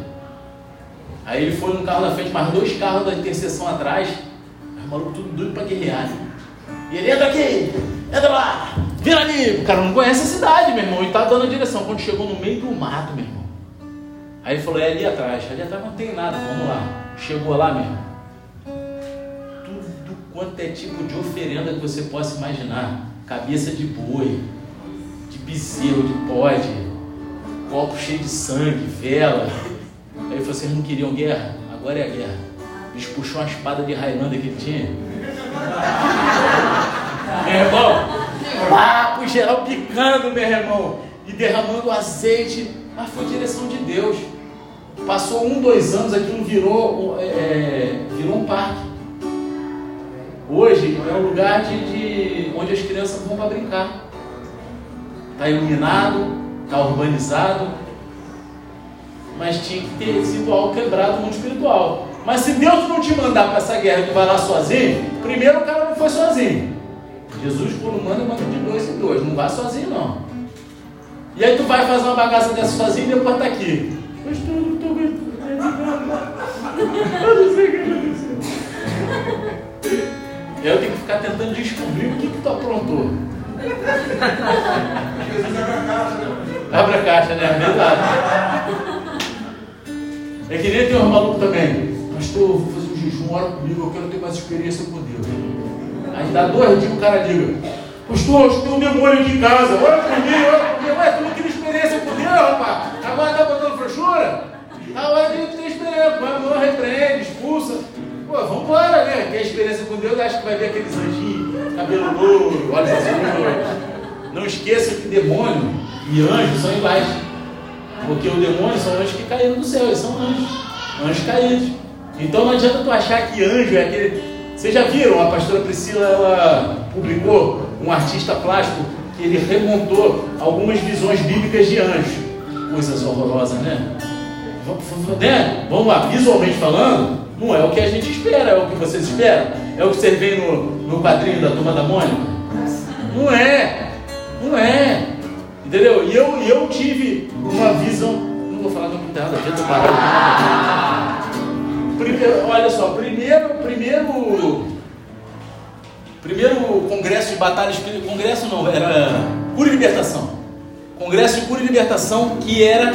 Aí ele foi no carro da frente, mais dois carros da intercessão atrás. Os maluco tudo doido para guerrear. E ele entra aqui, entra lá, vira ali. O cara não conhece a cidade, meu irmão, e tá dando a direção. Quando chegou no meio do mato, meu irmão. Aí ele falou, é ali atrás. Ali atrás não tem nada, vamos lá. Chegou lá, meu irmão. Tudo quanto é tipo de oferenda que você possa imaginar. Cabeça de boi, de bezerro, de bode, copo cheio de sangue, vela. Aí vocês não queriam guerra? Agora é a guerra. Bicho puxou uma espada de Highlander que ele tinha. meu irmão, pro geral picando, meu irmão, e derramando azeite, mas foi direção de Deus. Passou um, dois anos, aquilo virou, é, virou um parque. Hoje é um lugar de, de onde as crianças vão para brincar. Está iluminado, está urbanizado, mas tinha que ter sido algo quebrado no mundo espiritual. Mas se Deus não te mandar para essa guerra, tu vai lá sozinho, primeiro o cara não foi sozinho. Jesus, quando manda, manda de dois em dois, não vai sozinho não. E aí tu vai fazer uma bagaça dessa sozinho e depois tá aqui. Pastor, não estou aguentando. Eu não sei o que aconteceu. Eu tenho que ficar tentando descobrir o que, que tu aprontou. Abre a caixa, né? É verdade. É que nem tem um maluco também. Pastor, vou fazer um jejum, ora comigo, eu quero ter mais experiência com Deus. Aí dá dois dias o cara liga. Pastor, eu tenho um demônio aqui em casa, ora comigo, ora comigo. Ué, tu não queria experiência com Deus, rapaz? Agora tá botando frouxura? A hora ter experiência, vai, não repreende, expulsa. Pô, vambora, né? Quer experiência com Deus, acha que vai ver aqueles anjinhos, cabelo louro, olhos azuis. Não esqueça que demônio e anjo são iguais. Porque o demônio são anjos que caíram do céu, eles são anjos. Anjos caídos. Então não adianta tu achar que anjo é aquele. Vocês já viram? A pastora Priscila ela publicou um artista plástico que ele remontou algumas visões bíblicas de anjos. Coisas horrorosas, né? né? Vamos lá, visualmente falando, não é o que a gente espera, é o que vocês esperam? É o que vocês veem no, no quadrinho da turma da Mônica? Não é, não é. Entendeu? E eu, eu tive uma visão. Não vou falar muito nada, já estou parado. Primeiro, olha só, primeiro, primeiro, primeiro congresso de batalha espírita, congresso não, era cura e libertação. Congresso de cura e libertação que era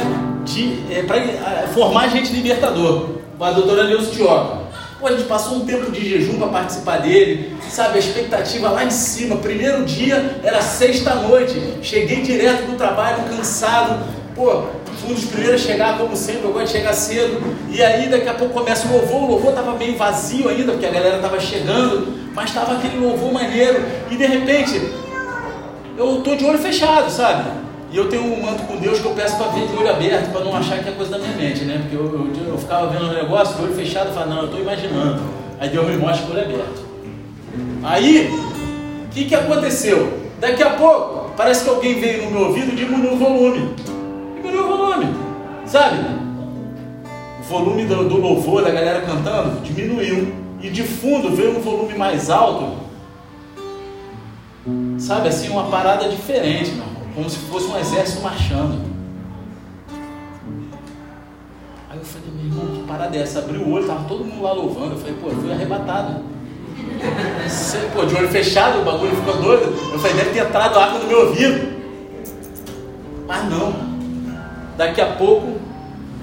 é, para formar gente libertador, com a doutora Neuza Tioca. Pô, a gente passou um tempo de jejum para participar dele, sabe? A expectativa lá em cima. Primeiro dia era sexta-noite. Cheguei direto do trabalho, cansado. Pô, fui um dos primeiros a chegar, como sempre, eu gosto de chegar cedo. E aí daqui a pouco começa o louvor. O louvor estava meio vazio ainda, porque a galera estava chegando, mas estava aquele louvor maneiro. E de repente, eu tô de olho fechado, sabe? E eu tenho um manto com Deus que eu peço para ver de olho aberto, para não achar que é coisa da minha mente, né? Porque eu, eu, eu ficava vendo um negócio, de olho fechado, e falava, não, eu estou imaginando. Aí Deus me mostra com olho aberto. Aí, o que, que aconteceu? Daqui a pouco, parece que alguém veio no meu ouvido e diminuiu o volume. Diminuiu o volume, sabe? O volume do, do louvor, da galera cantando, diminuiu. E de fundo veio um volume mais alto. Sabe, assim, uma parada diferente, meu como se fosse um exército marchando. Aí eu falei, meu irmão, que parada é essa? Abri o olho, tava todo mundo lá louvando. Eu falei, pô, eu fui arrebatado. Você, pô, de olho fechado, o bagulho ficou doido. Eu falei, deve ter entrado água no meu ouvido. Mas não. Daqui a pouco,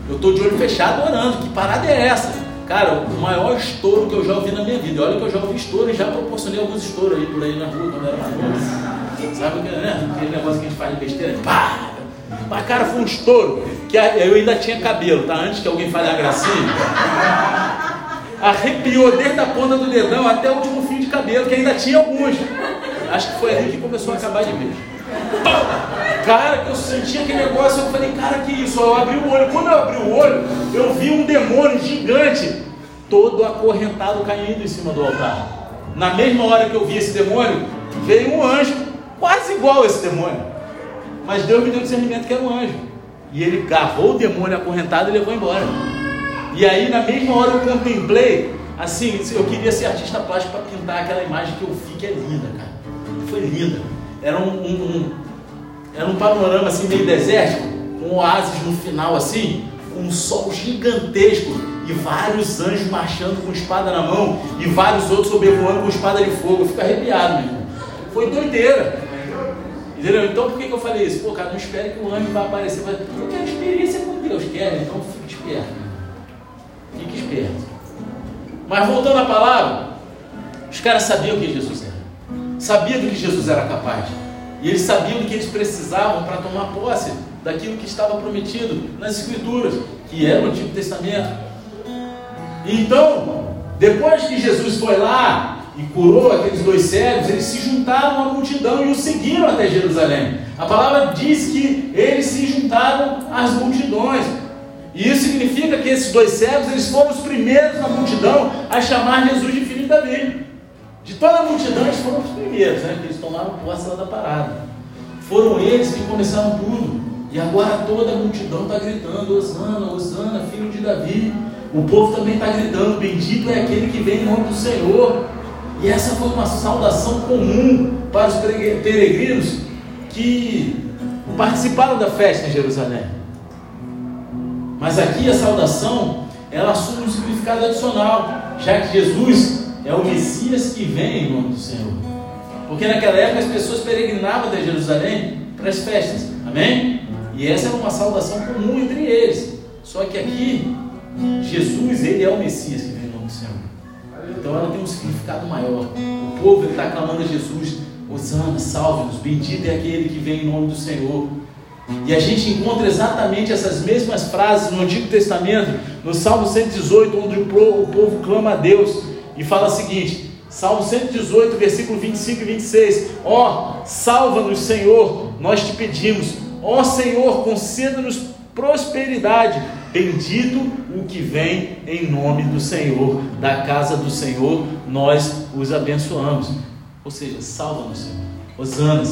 eu estou de olho fechado orando. Que parada é essa? Cara, o maior estouro que eu já ouvi na minha vida. Olha que eu já ouvi estouro e já proporcionei alguns estouros aí por aí na rua quando era mais novo. Sabe né? aquele negócio que a gente faz de besteira? Pá! Mas, cara, foi um estouro. Que eu ainda tinha cabelo, tá? Antes que alguém fale a gracinha. Arrepiou desde a ponta do dedão até o último fio de cabelo, que ainda tinha alguns. Acho que foi ali que começou a acabar de vez. Cara, que eu senti aquele negócio, eu falei, cara, que isso? Eu abri o olho. Quando eu abri o olho, eu vi um demônio gigante, todo acorrentado caindo em cima do altar. Na mesma hora que eu vi esse demônio, veio um anjo quase igual esse demônio. Mas Deus me deu discernimento que era um anjo. e ele agarrou o demônio acorrentado e levou embora. E aí, na mesma hora, eu contemplei, assim, eu queria ser artista plástico para pintar aquela imagem que eu vi que é linda, cara. Foi linda. Era um, um, um, era um panorama assim meio desértico, com um oásis no final assim, com um sol gigantesco e vários anjos marchando com espada na mão e vários outros sobrevoando com espada de fogo. Eu fico arrepiado, meu irmão. Foi doideira. Entendeu? Então por que, que eu falei isso? Pô, cara, não espere que o anjo vai aparecer. Eu quero experiência com Deus, quer? Então fique esperto. Fique esperto. Mas voltando à palavra, os caras sabiam quem Jesus era. Sabiam do que Jesus era capaz. E eles sabiam do que eles precisavam para tomar posse daquilo que estava prometido nas Escrituras, que era o Antigo Testamento. Então, depois que Jesus foi lá e curou aqueles dois cegos, eles se juntaram à multidão e o seguiram até Jerusalém. A palavra diz que eles se juntaram às multidões. E isso significa que esses dois cegos, eles foram os primeiros na multidão a chamar Jesus de filho de Davi. De toda a multidão, eles foram os primeiros, né? Eles tomaram posse lá da parada. Foram eles que começaram tudo. E agora toda a multidão está gritando: Osana, Osana, filho de Davi. O povo também está gritando: Bendito é aquele que vem em nome do Senhor. E essa foi uma saudação comum para os peregrinos que participaram da festa em Jerusalém. Mas aqui a saudação ela assume um significado adicional, já que Jesus é o Messias que vem em nome do Senhor. Porque naquela época as pessoas peregrinavam até Jerusalém para as festas. Amém? E essa era uma saudação comum entre eles. Só que aqui, Jesus, ele é o Messias que vem em nome do Senhor. Então ela tem um significado maior. O povo está clamando a Jesus, Osana, salve-nos, bendito é aquele que vem em nome do Senhor. E a gente encontra exatamente essas mesmas frases no Antigo Testamento, no Salmo 118, onde o povo clama a Deus e fala o seguinte: Salmo 118, versículo 25 e 26. Ó, oh, salva-nos, Senhor, nós te pedimos. Ó oh, Senhor, conceda-nos prosperidade. Bendito o que vem em nome do Senhor, da casa do Senhor, nós os abençoamos. Ou seja, salva-nos, Senhor. Osana,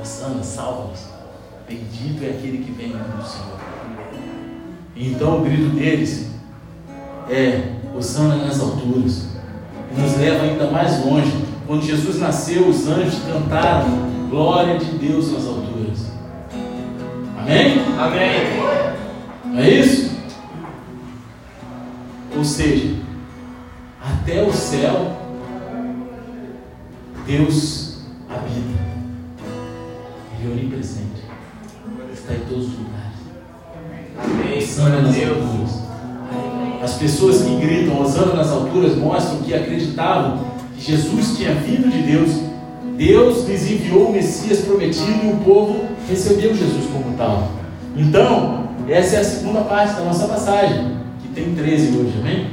Osana, salva-nos. Bendito é aquele que vem em nome do Senhor. então o grito deles é Osana nas alturas. E nos leva ainda mais longe. Quando Jesus nasceu, os anjos cantaram glória de Deus nas alturas. Amém? Amém. Não é isso? Ou seja, até o céu, Deus habita. Ele é onipresente. Está em todos os lugares. Amém. A Deus. As pessoas que gritam, osando nas alturas, mostram que acreditavam que Jesus tinha vindo de Deus. Deus lhes enviou o Messias prometido e o povo recebeu Jesus como tal. Então, essa é a segunda parte da nossa passagem, que tem 13 hoje, amém?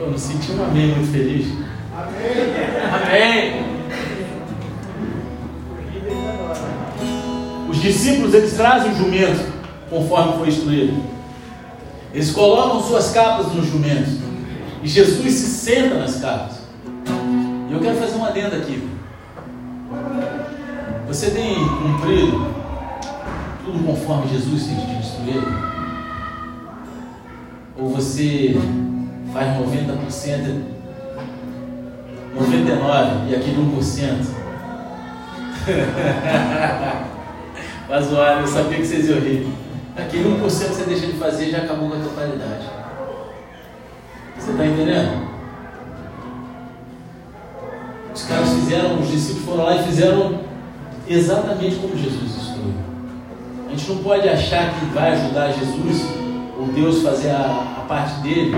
Eu me senti um amém muito feliz. Amém. Os discípulos eles trazem o jumento, conforme foi instruído. Eles colocam suas capas nos jumentos. E Jesus se senta nas capas. E eu quero fazer uma adenda aqui. Você tem cumprido tudo conforme Jesus tem te instruído? Ou você faz 90%, 99% e aquele 1%? Mas olha, eu sabia que vocês iam rir. Aquele 1% que você deixa de fazer já acabou com a totalidade. Você está entendendo? Os caras fizeram, os discípulos foram lá e fizeram exatamente como Jesus gente não pode achar que vai ajudar Jesus ou Deus fazer a, a parte dele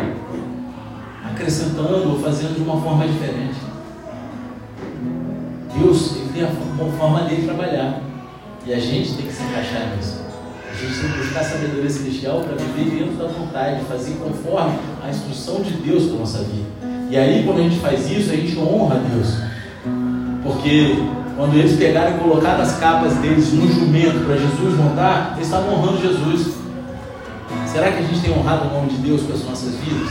acrescentando ou fazendo de uma forma diferente. Deus ele tem a forma dele trabalhar e a gente tem que se encaixar nisso. A gente tem que buscar sabedoria celestial para viver dentro da vontade, fazer conforme a instrução de Deus para a nossa vida. E aí, quando a gente faz isso, a gente honra a Deus. Porque quando eles pegaram e colocaram as capas deles no jumento para Jesus montar, eles estavam honrando Jesus. Será que a gente tem honrado o nome de Deus com as nossas vidas,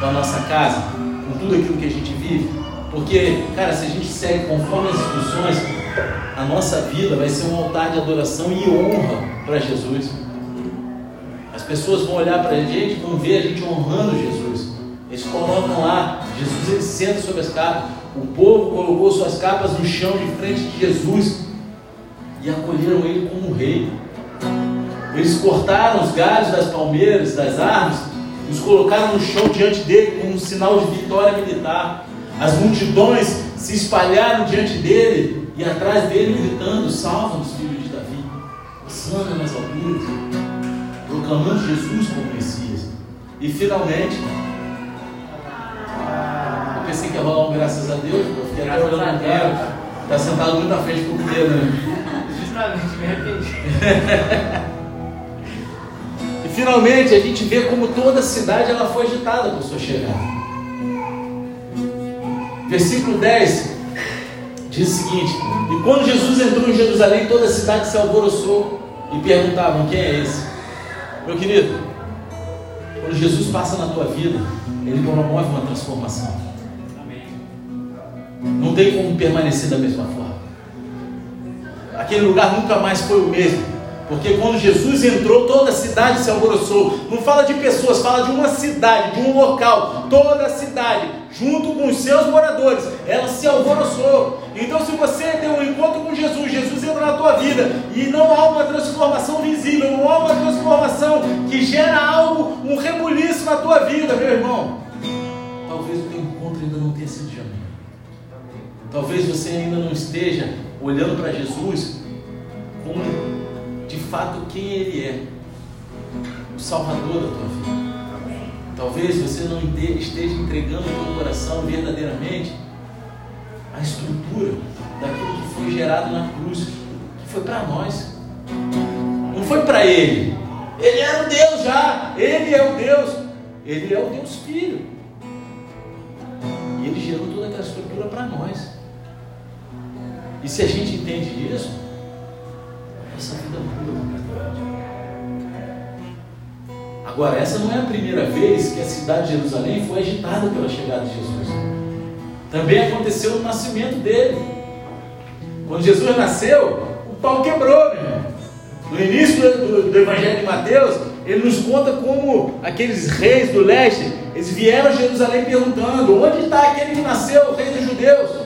com a nossa casa, com tudo aquilo que a gente vive? Porque, cara, se a gente segue conforme as instruções, a nossa vida vai ser um altar de adoração e honra para Jesus. As pessoas vão olhar para a gente, vão ver a gente honrando Jesus. Eles colocam lá, Jesus ele senta sobre as capas. O povo colocou suas capas no chão de frente de Jesus e acolheram ele como rei. Eles cortaram os galhos das palmeiras, das árvores, os colocaram no chão diante dele como um sinal de vitória militar. As multidões se espalharam diante dele e atrás dele gritando: Salva-nos, filho de Davi, Osana nas alturas, proclamando Jesus como Messias. E finalmente, pensei que ia rolar um graças a Deus, eu fiquei até olhando no cara, está sentado muito na frente do comer, né? Justamente, me arrependi. E finalmente a gente vê como toda a cidade ela foi agitada por sua chegada. Versículo 10 diz o seguinte: E quando Jesus entrou em Jerusalém, toda a cidade se alvoroçou e perguntavam: Quem é esse? Meu querido, quando Jesus passa na tua vida, ele promove uma transformação. Não tem como permanecer da mesma forma. Aquele lugar nunca mais foi o mesmo. Porque quando Jesus entrou, toda a cidade se alvoroçou. Não fala de pessoas, fala de uma cidade, de um local. Toda a cidade, junto com os seus moradores, ela se alvoroçou. Então, se você tem um encontro com Jesus, Jesus entra na tua vida e não há uma transformação visível, não há uma transformação que gera algo, um rebuliço na tua vida, meu irmão. Talvez o teu encontro ainda não tenha sido genuíno. Talvez você ainda não esteja olhando para Jesus como de fato quem Ele é, o Salvador da tua vida. Talvez você não esteja entregando o teu coração verdadeiramente a estrutura daquilo que foi gerado na cruz, que foi para nós, não foi para Ele. Ele era o Deus já, Ele é o Deus, Ele é o Deus Filho. E Ele gerou toda aquela estrutura para nós. E se a gente entende isso, essa vida muda. Agora, essa não é a primeira vez que a cidade de Jerusalém foi agitada pela chegada de Jesus. Também aconteceu no nascimento dele. Quando Jesus nasceu, o pau quebrou, meu irmão. No início do, do, Evangelho de Mateus, ele nos conta como aqueles reis do leste, eles vieram a Jerusalém perguntando: onde está aquele que nasceu, o rei dos judeus?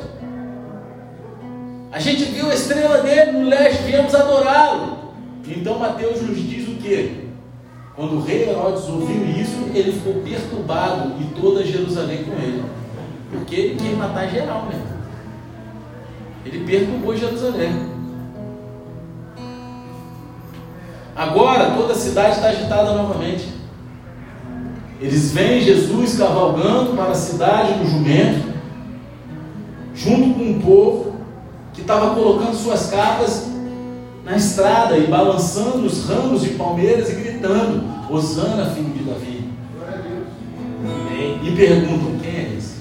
A gente viu a estrela dele no leste, viemos adorá-lo. Então Mateus nos diz o que? Quando o rei Herodes ouviu isso, ele ficou perturbado e toda Jerusalém com ele. Porque ele queria matar geral mesmo. Ele perturbou Jerusalém. Agora toda a cidade está agitada novamente. Eles veem Jesus cavalgando para a cidade no jumento, junto com o povo estava colocando suas capas na estrada e balançando os ramos de palmeiras e gritando: Osana, filho de Davi. E perguntam: quem é esse?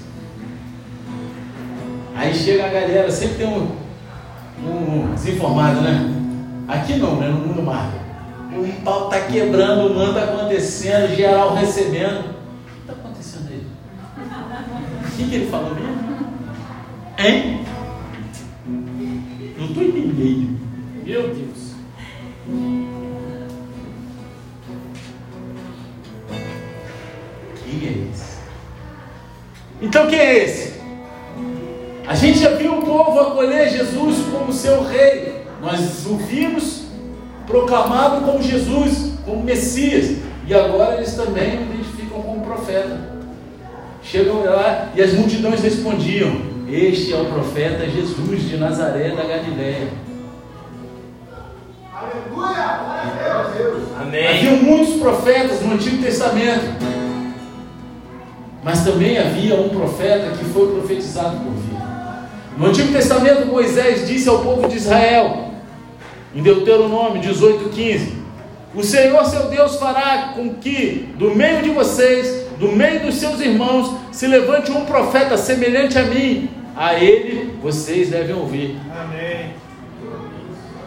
Aí chega a galera, sempre tem um, um desinformado, né? Aqui não, né? No mundo marca. O pau está quebrando, o mano está acontecendo, geral recebendo. O que está acontecendo aí? O que, que ele falou mesmo? Hein? Estou entendendo. Meu Deus. Quem é esse? Então quem é esse? A gente já viu o povo acolher Jesus como seu rei. Nós o vimos proclamado como Jesus, como Messias. E agora eles também o identificam como profeta. Chegam lá e as multidões respondiam: Este é o profeta Jesus de Nazaré da Galiléia. Amém. Havia muitos profetas no Antigo Testamento. Mas também havia um profeta que foi profetizado por vir. No Antigo Testamento, Moisés disse ao povo de Israel, em Deuteronômio 18,15: O Senhor seu Deus fará com que, do meio de vocês, do meio dos seus irmãos, se levante um profeta semelhante a mim. A ele vocês devem ouvir. Amém.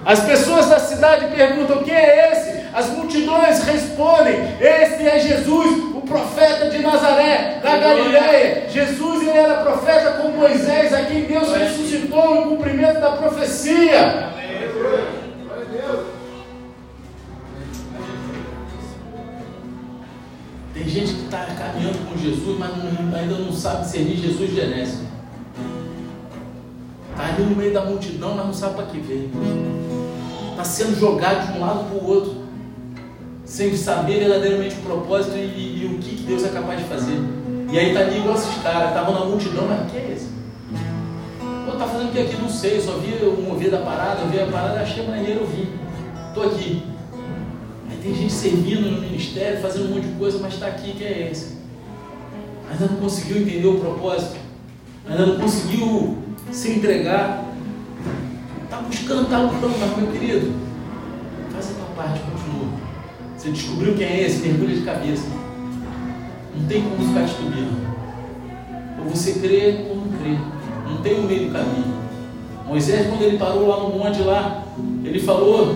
As pessoas da cidade perguntam: quem é esse? As multidões respondem: Esse é Jesus, o profeta de Nazaré, da Galiléia. Jesus ele era profeta como Moisés, a quem Deus ressuscitou no cumprimento da profecia. Tem gente que está caminhando com Jesus, mas ainda não sabe discernir Jesus genésio. Está ali no meio da multidão, mas não sabe para que veio. Está sendo jogado de um lado para o outro, sem saber verdadeiramente o propósito e, e, o que, que, Deus é capaz de fazer. E aí está ali igual esses caras, estavam na multidão, mas o que é esse? Pô, tá fazendo o que aqui? Não sei, só vi o mover da parada, eu vi a parada, achei maneiro, eu vim. Estou aqui. Tem gente servindo no ministério, fazendo um monte de coisa, mas está aqui, que é esse? Ainda não conseguiu entender o propósito, ainda não conseguiu se entregar. Está buscando, está lutando, mas meu querido, faz a tua parte, continua. Você descobriu quem é esse, mergulha de cabeça. Não tem como ficar titubeando. Ou você crê ou não crê. Não tem o meio do caminho. Moisés, quando ele parou lá no monte lá, ele falou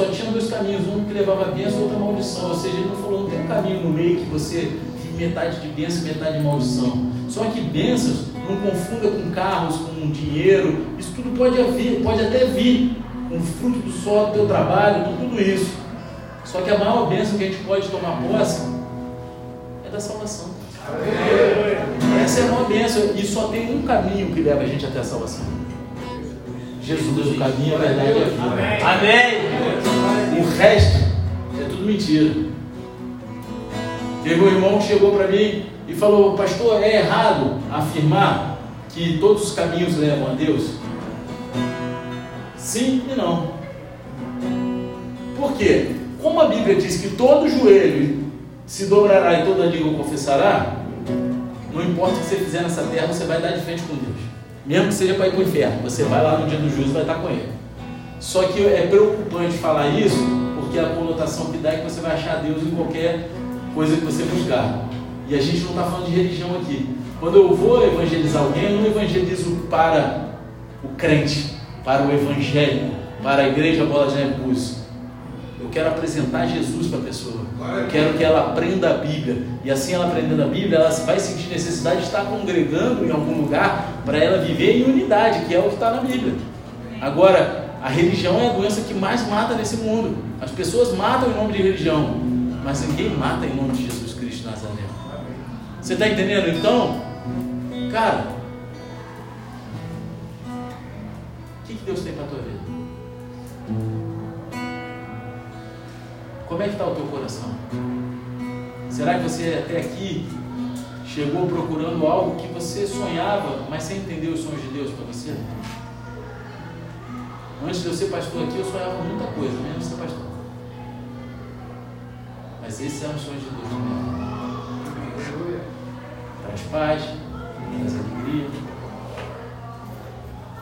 só tinha dois caminhos, um que levava a bênção outro a maldição. Ou seja, ele não falou, não tem um caminho no meio que você metade de bênção e metade de maldição. Só que bênçãos não confunda com carros, com dinheiro. Isso tudo pode haver, pode até vir com fruto do sol do teu trabalho, com tudo isso. Só que a maior bênção que a gente pode tomar posse é da salvação. Essa é a maior bênção. E só tem um caminho que leva a gente até a salvação. Jesus, o caminho, a verdade e a vida. Amém. O resto é tudo mentira. Teve um irmão que chegou para mim e falou: Pastor, é errado afirmar que todos os caminhos levam a Deus? Sim e não. Por quê? Como a Bíblia diz que todo joelho se dobrará e toda língua confessará, não importa o que você fizer nessa terra, você vai dar de frente com Deus. Mesmo que seja para ir para o inferno, você vai lá no dia do juízo e vai estar com ele. Só que é preocupante falar isso, porque a conotação que dá é que você vai achar Deus em qualquer coisa que você buscar. E a gente não está falando de religião aqui. Quando eu vou evangelizar alguém, eu não evangelizo para o crente, para o evangélico, para a igreja Bola de Neve eu quero apresentar Jesus para a pessoa. Eu quero que ela aprenda a Bíblia. E assim ela aprendendo a Bíblia, ela vai sentir necessidade de estar congregando em algum lugar para ela viver em unidade, que é o que está na Bíblia. Agora, a religião é a doença que mais mata nesse mundo. As pessoas matam em nome de religião, mas ninguém mata em nome de Jesus. Você está entendendo? Então, cara, o que, que Deus tem para a tua vida? Como é que está o teu coração? Será que você até aqui chegou procurando algo que você sonhava, mas sem entender os sonhos de Deus para você? Antes de eu ser pastor aqui, eu sonhava muita coisa, menos ser pastor. Mas esse é um sonho de Deus também. Traz paz, traz alegria.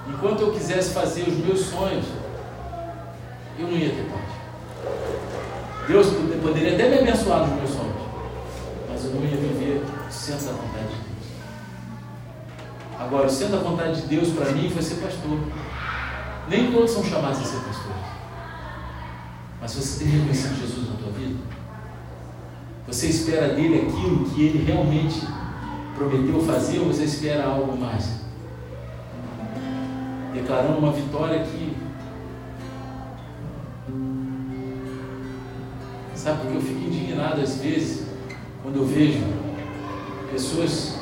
Enquanto eu quisesse fazer os meus sonhos, eu não ia ter paz. Deus poderia até me abençoar nos meus sonhos, mas eu não ia viver centro da vontade de Deus. Agora, o centro da vontade de Deus para mim foi ser pastor. Nem todos são chamados a ser pastores. Mas você tem reconhecido Jesus na tua vida? Você espera dele aquilo que ele realmente prometeu fazer ou você espera algo mais? Declarando uma vitória que Sabe porque eu fico indignado às vezes quando eu vejo pessoas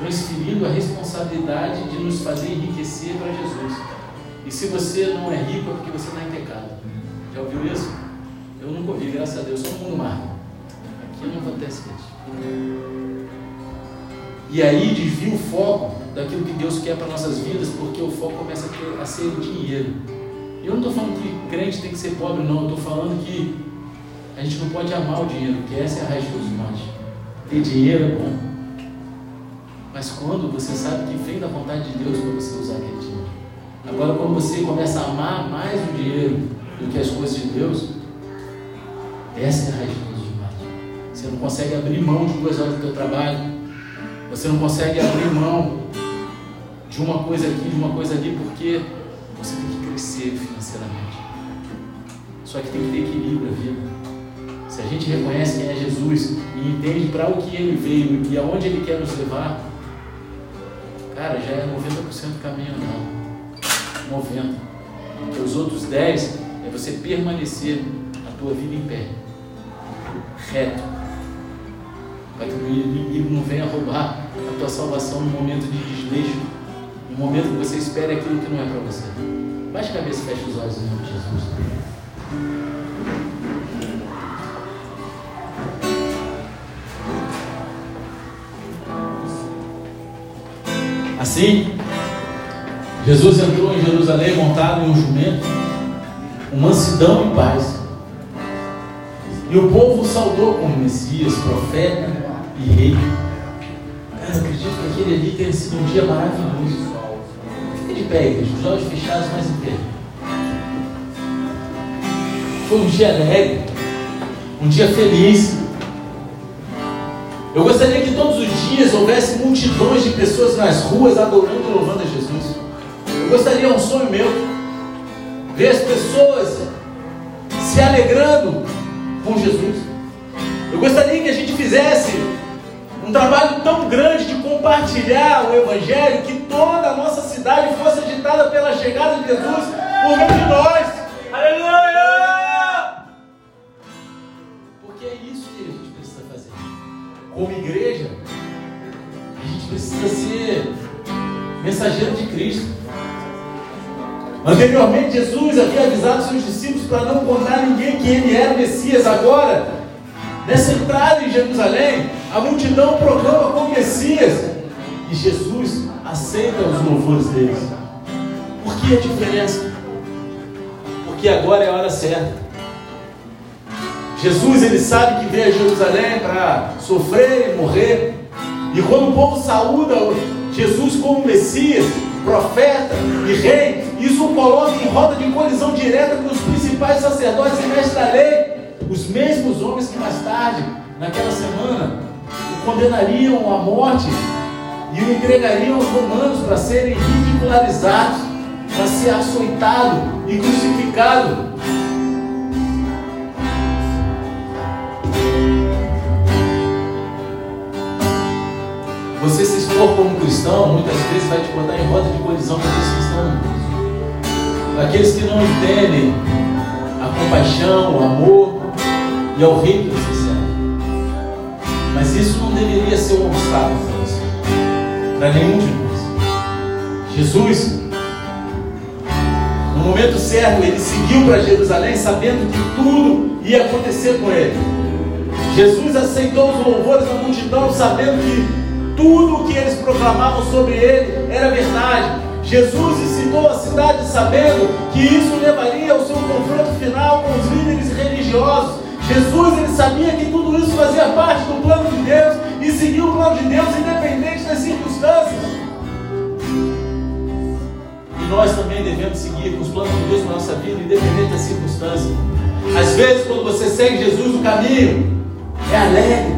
transferindo a responsabilidade de nos fazer enriquecer para Jesus. E se você não é rico é porque você está em pecado. Já ouviu isso? Eu nunca ouvi, graças a Deus, só no mundo mar. Aqui não acontece isso. E aí desvia o foco daquilo que Deus quer para nossas vidas, porque o foco começa a, ter, a ser o dinheiro. Eu não estou falando que crente tem que ser pobre, não. Eu estou falando que a gente não pode amar o dinheiro, porque essa é a raiz dos males. Ter dinheiro é bom. Mas quando você sabe que vem da vontade de Deus para você usar aquele dinheiro. Agora, quando você começa a amar mais o dinheiro do que as coisas de Deus, essa é a raiz de todos os males. Você não consegue abrir mão de duas horas do teu trabalho. Você não consegue abrir mão de uma coisa aqui, de uma coisa ali, porque você tem que crescer financeiramente. Só que tem que ter equilíbrio a vida. Se a gente reconhece quem é Jesus e entende para o que ele veio e aonde ele quer nos levar, cara, já é 90% caminho não. 90. Porque os outros 10 é você permanecer tua vida em pé. Reto. Para que o inimigo não venha roubar a tua salvação no momento de desleixo, no momento que você espera aquilo que não é para você. Baixe a cabeça e feche os olhos em nome de Jesus. Assim, Jesus entrou em Jerusalém montado em um jumento, com mansidão e paz. E o povo saudou como Messias, profeta e rei. Cara, eu acredito que aquele ali tenha sido um dia maravilhoso. Fique de pé, igreja, os olhos fechados, mas em pé. Foi um dia alegre, um dia feliz. Eu gostaria que todos os dias houvesse multidões de pessoas nas ruas adorando e louvando a Jesus. Eu gostaria, é um sonho meu, ver as pessoas se alegrando com Jesus. Eu gostaria que a gente fizesse um trabalho tão grande de compartilhar o Evangelho que toda a nossa cidade fosse agitada pela chegada de Jesus por meio de nós. Aleluia! Porque é isso que a gente precisa fazer. Como igreja, a gente precisa ser mensageiro de Cristo. Anteriormente, Jesus havia avisado seus discípulos para não contar a ninguém que ele era Messias. Agora, nessa entrada em Jerusalém, a multidão proclama como Messias e Jesus aceita os louvores deles. Por que a diferença? Porque agora é a hora certa. Jesus ele sabe que veio a Jerusalém para sofrer e morrer. E quando o povo saúda Jesus como Messias, profeta e rei, isso o coloca em roda de colisão direta com os principais sacerdotes e mestres da lei, os mesmos homens que mais tarde, naquela semana, o condenariam à morte e o entregariam aos romanos para serem ridicularizados, para ser açoitado e crucificado. Você se expor como cristão, muitas vezes vai te botar em roda de colisão com no mundo. Aqueles que não entendem a compaixão, o amor e ao rei que você serve. Mas isso não deveria ser um obstáculo para você, para nenhum de nós. Jesus, no momento certo, ele seguiu para Jerusalém sabendo que tudo ia acontecer com ele. Jesus aceitou os louvores da multidão, sabendo que tudo o que eles proclamavam sobre ele era verdade. Jesus incitou a cidade sabendo que isso levaria ao seu confronto final com os líderes religiosos. Jesus ele sabia que tudo isso fazia parte do plano de Deus e seguiu o plano de Deus independente das circunstâncias. E nós também devemos seguir com os planos de Deus na nossa vida, independente das circunstâncias. Às vezes, quando você segue Jesus no caminho, é alegre,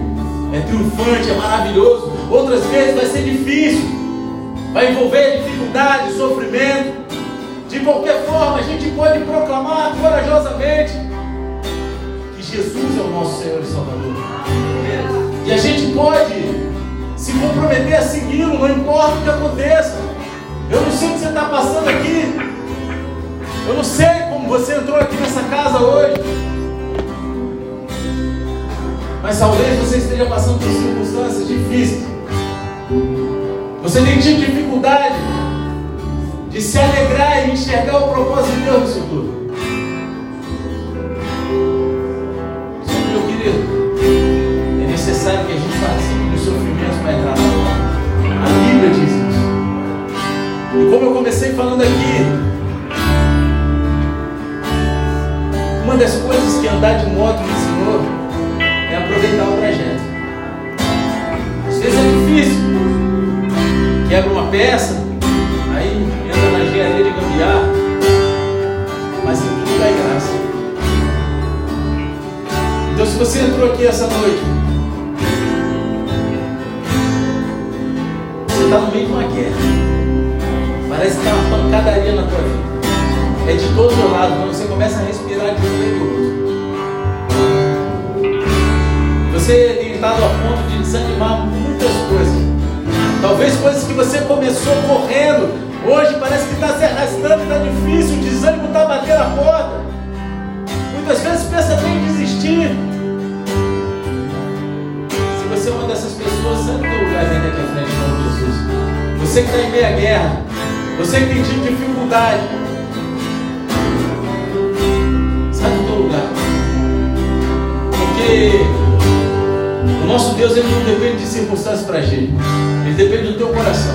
é triunfante, é maravilhoso. Outras vezes vai ser difícil, vai envolver dificuldade, sofrimento. De qualquer forma, a gente pode proclamar corajosamente que Jesus é o nosso Senhor e Salvador. E a gente pode se comprometer a segui-lo, não importa o que aconteça. Eu não sei o que você está passando aqui. Eu não sei como você entrou aqui nessa casa hoje. Mas talvez você esteja passando por circunstâncias difíceis. Você tem tido dificuldade de se alegrar e enxergar o propósito de Deus nisso tudo. Meu querido, é necessário que a gente participe dos sofrimentos para entrar na A Bíblia diz isso. E como eu comecei falando aqui, uma das coisas que andar de moto me ensinou é aproveitar o trajeto. Às vezes é difícil quebra uma peça, aí entra na engenharia de gambiarra, mas em tudo dá graça. Então, se você entrou aqui essa noite, você está no meio de uma guerra, parece que está uma pancadaria na tua vida. É de todo lado, quando você começa a respirar de um lado do outro. você tem estado a ponto de desanimar coisas. Talvez coisas que você começou correndo, hoje parece que está se arrastando, está difícil, o desânimo está batendo a porta. Muitas vezes pensa até em desistir. Se você é uma dessas pessoas, sai do teu lugar vem aqui à frente de Jesus. Você que está em meia guerra, você que tem tido dificuldade, sai do teu lugar. Porque o nosso Deus ele não depende de circunstâncias para agir. Ele depende do teu coração.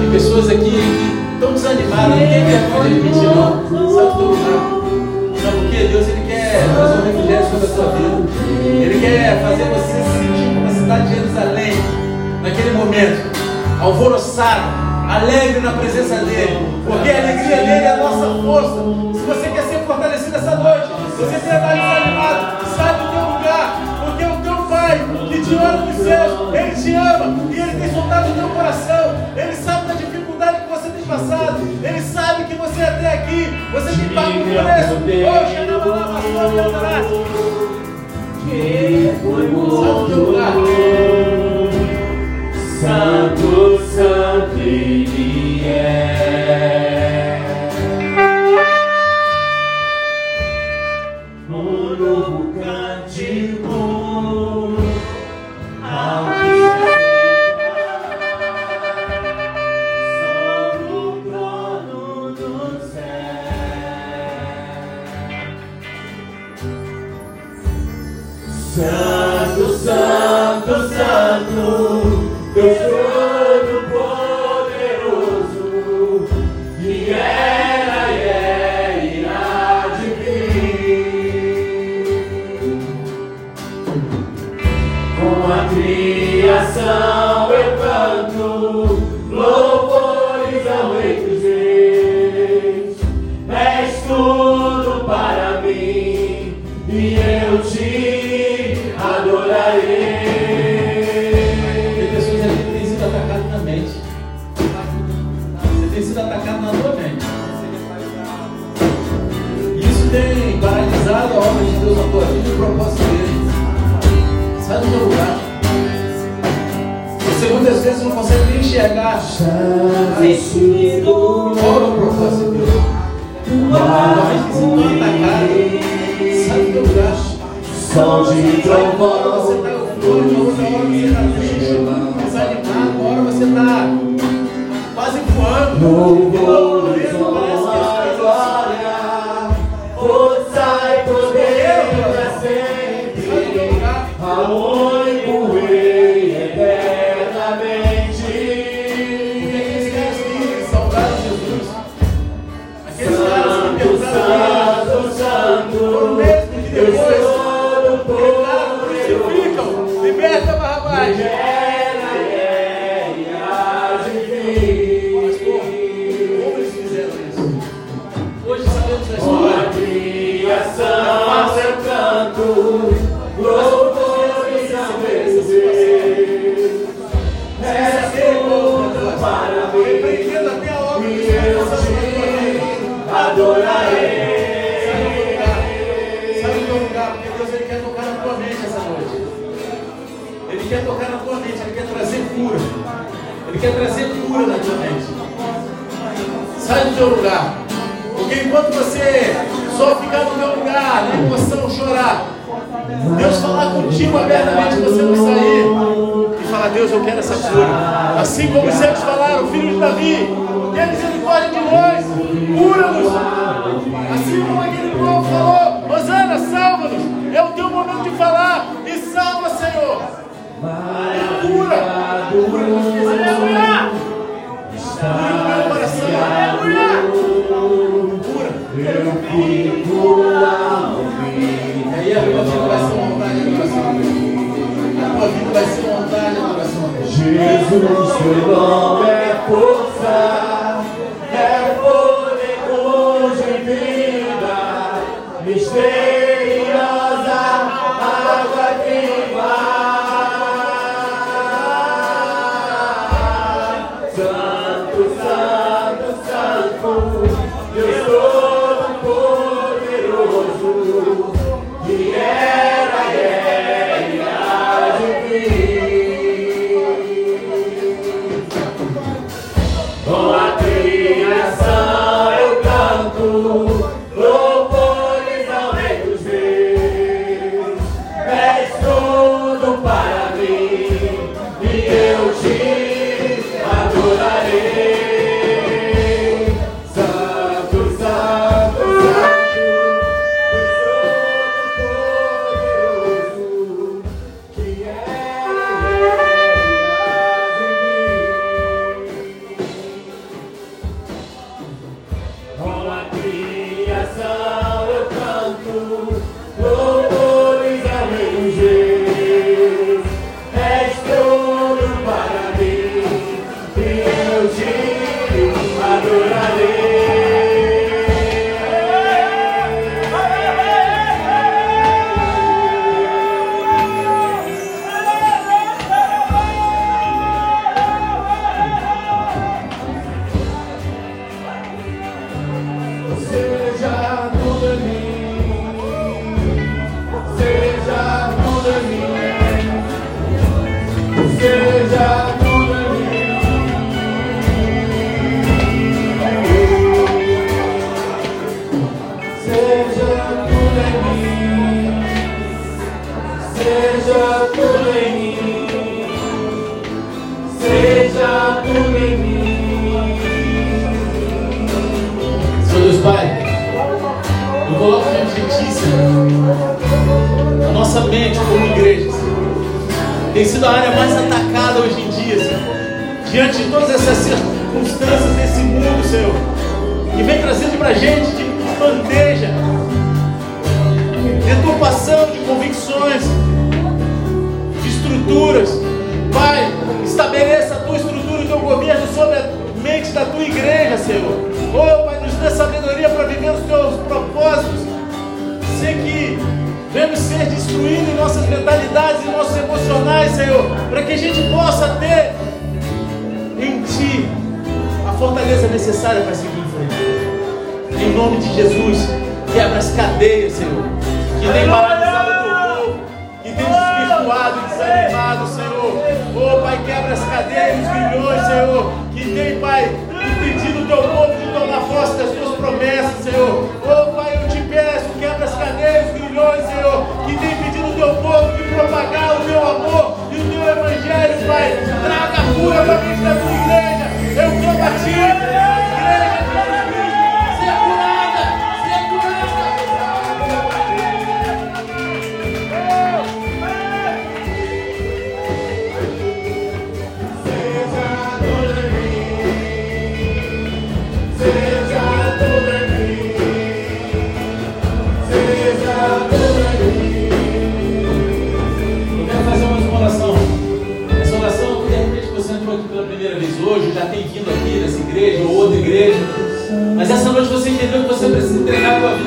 Tem pessoas aqui que estão desanimadas, tem vergonha de admitir não. Sabe do lugar. Sabe por quê? Deus ele quer fazer um refrigério sobre a sua vida. Ele quer fazer você se sentir como a cidade de Jerusalém. Naquele momento, alvoroçado, alegre na presença dele. Porque a alegria dele é a nossa força. Se você quer ser fortalecido essa noite, você estar desanimado, céus, Ele te ama e Ele tem soltado o teu coração. Ele sabe da dificuldade que você tem passado, Ele sabe que você é até aqui, você tem pago um preço. Lá, pastor, meu braço. Sai do teu lugar. Santo, Santo Ele é. Ele quer tocar na tua mente, ele quer trazer cura. Ele quer trazer cura na tua mente. Sai do teu lugar. Porque enquanto você só ficar no teu lugar, na emoção, chorar, Deus falar contigo abertamente, você não sair e falar, Deus, eu quero essa cura. Assim como os cegos falaram, filho de Davi, tem misericórdia de nós, cura-nos. Assim como aquele povo falou, Rosana, salva-nos. É o teu momento de falar e salva, Senhor. E. E. Jesus, teu nome é força,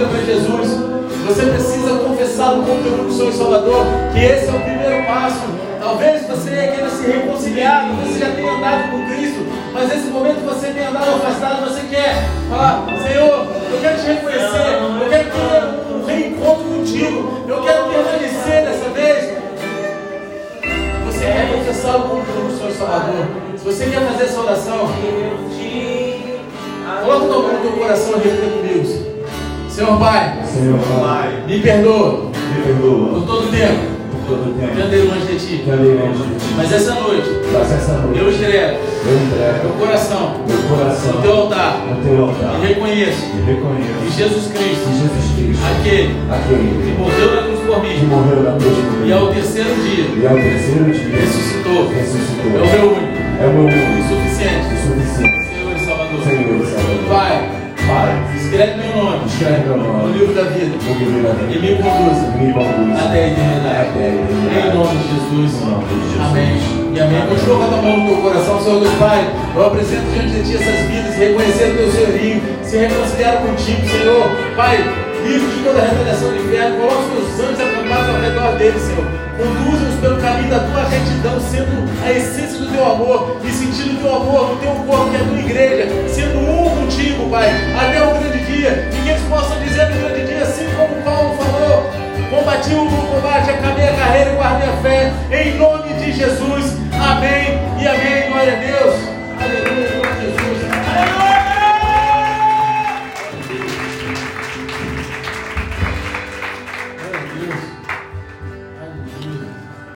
vida para Jesus. Você precisa confessá-lo como teu único Senhor Salvador. Que esse é o primeiro passo. Talvez você queira se reconciliar, você já tenha andado com Cristo, mas nesse momento você tem andado afastado, você quer falar, Senhor, eu quero te reconhecer, eu quero ter um reencontro contigo, eu quero permanecer dessa vez. Você quer confessá-lo como teu Senhor e Salvador. Se você quer fazer essa oração, coloca no teu coração e. Senhor. Senhor Pai, Senhor Pai, me perdoa. Me perdoa. Por todo o tempo. Por todo o que tempo andei longe de Ti. que andei longe de Ti. Mas essa noite, Mas essa noite eu entrego eu entrego meu coração meu coração no Teu altar. no Teu altar. E reconheço e reconheço que Jesus Cristo, que Jesus Cristo, aquele aquele que morreu na cruz por que mim morreu na cruz por mim, e ao terceiro dia e ao terceiro dia ressuscitou, ressuscitou, é o meu único. É o meu único. Suficiente. E suficiente escreve meu nome escreve meu no nome livro da vida no livro da e vida me conduza e me conduz até a eternidade. até a eternidade. Em nome de Jesus. Em nome de Jesus. Amém. E amém. Continua com a mão no teu coração, Senhor Deus Pai. Eu apresento diante de Ti essas vidas, reconhecendo o teu senhorio, se reconciliaram contigo, Senhor. Pai, livre de toda a retaliação do inferno, coloca os teus anjos acampados ao redor deles, Senhor. Conduza-os pelo caminho da tua retidão, sendo a essência do teu amor e sentindo o teu amor no teu corpo, que é a tua igreja, sendo um Pai, até o grande dia. E que eles possam dizer no grande dia, assim como Paulo falou: Combati o bom combate, acabei a carreira e guardei a fé. Em nome de Jesus. Amém e amém. Glória a Deus.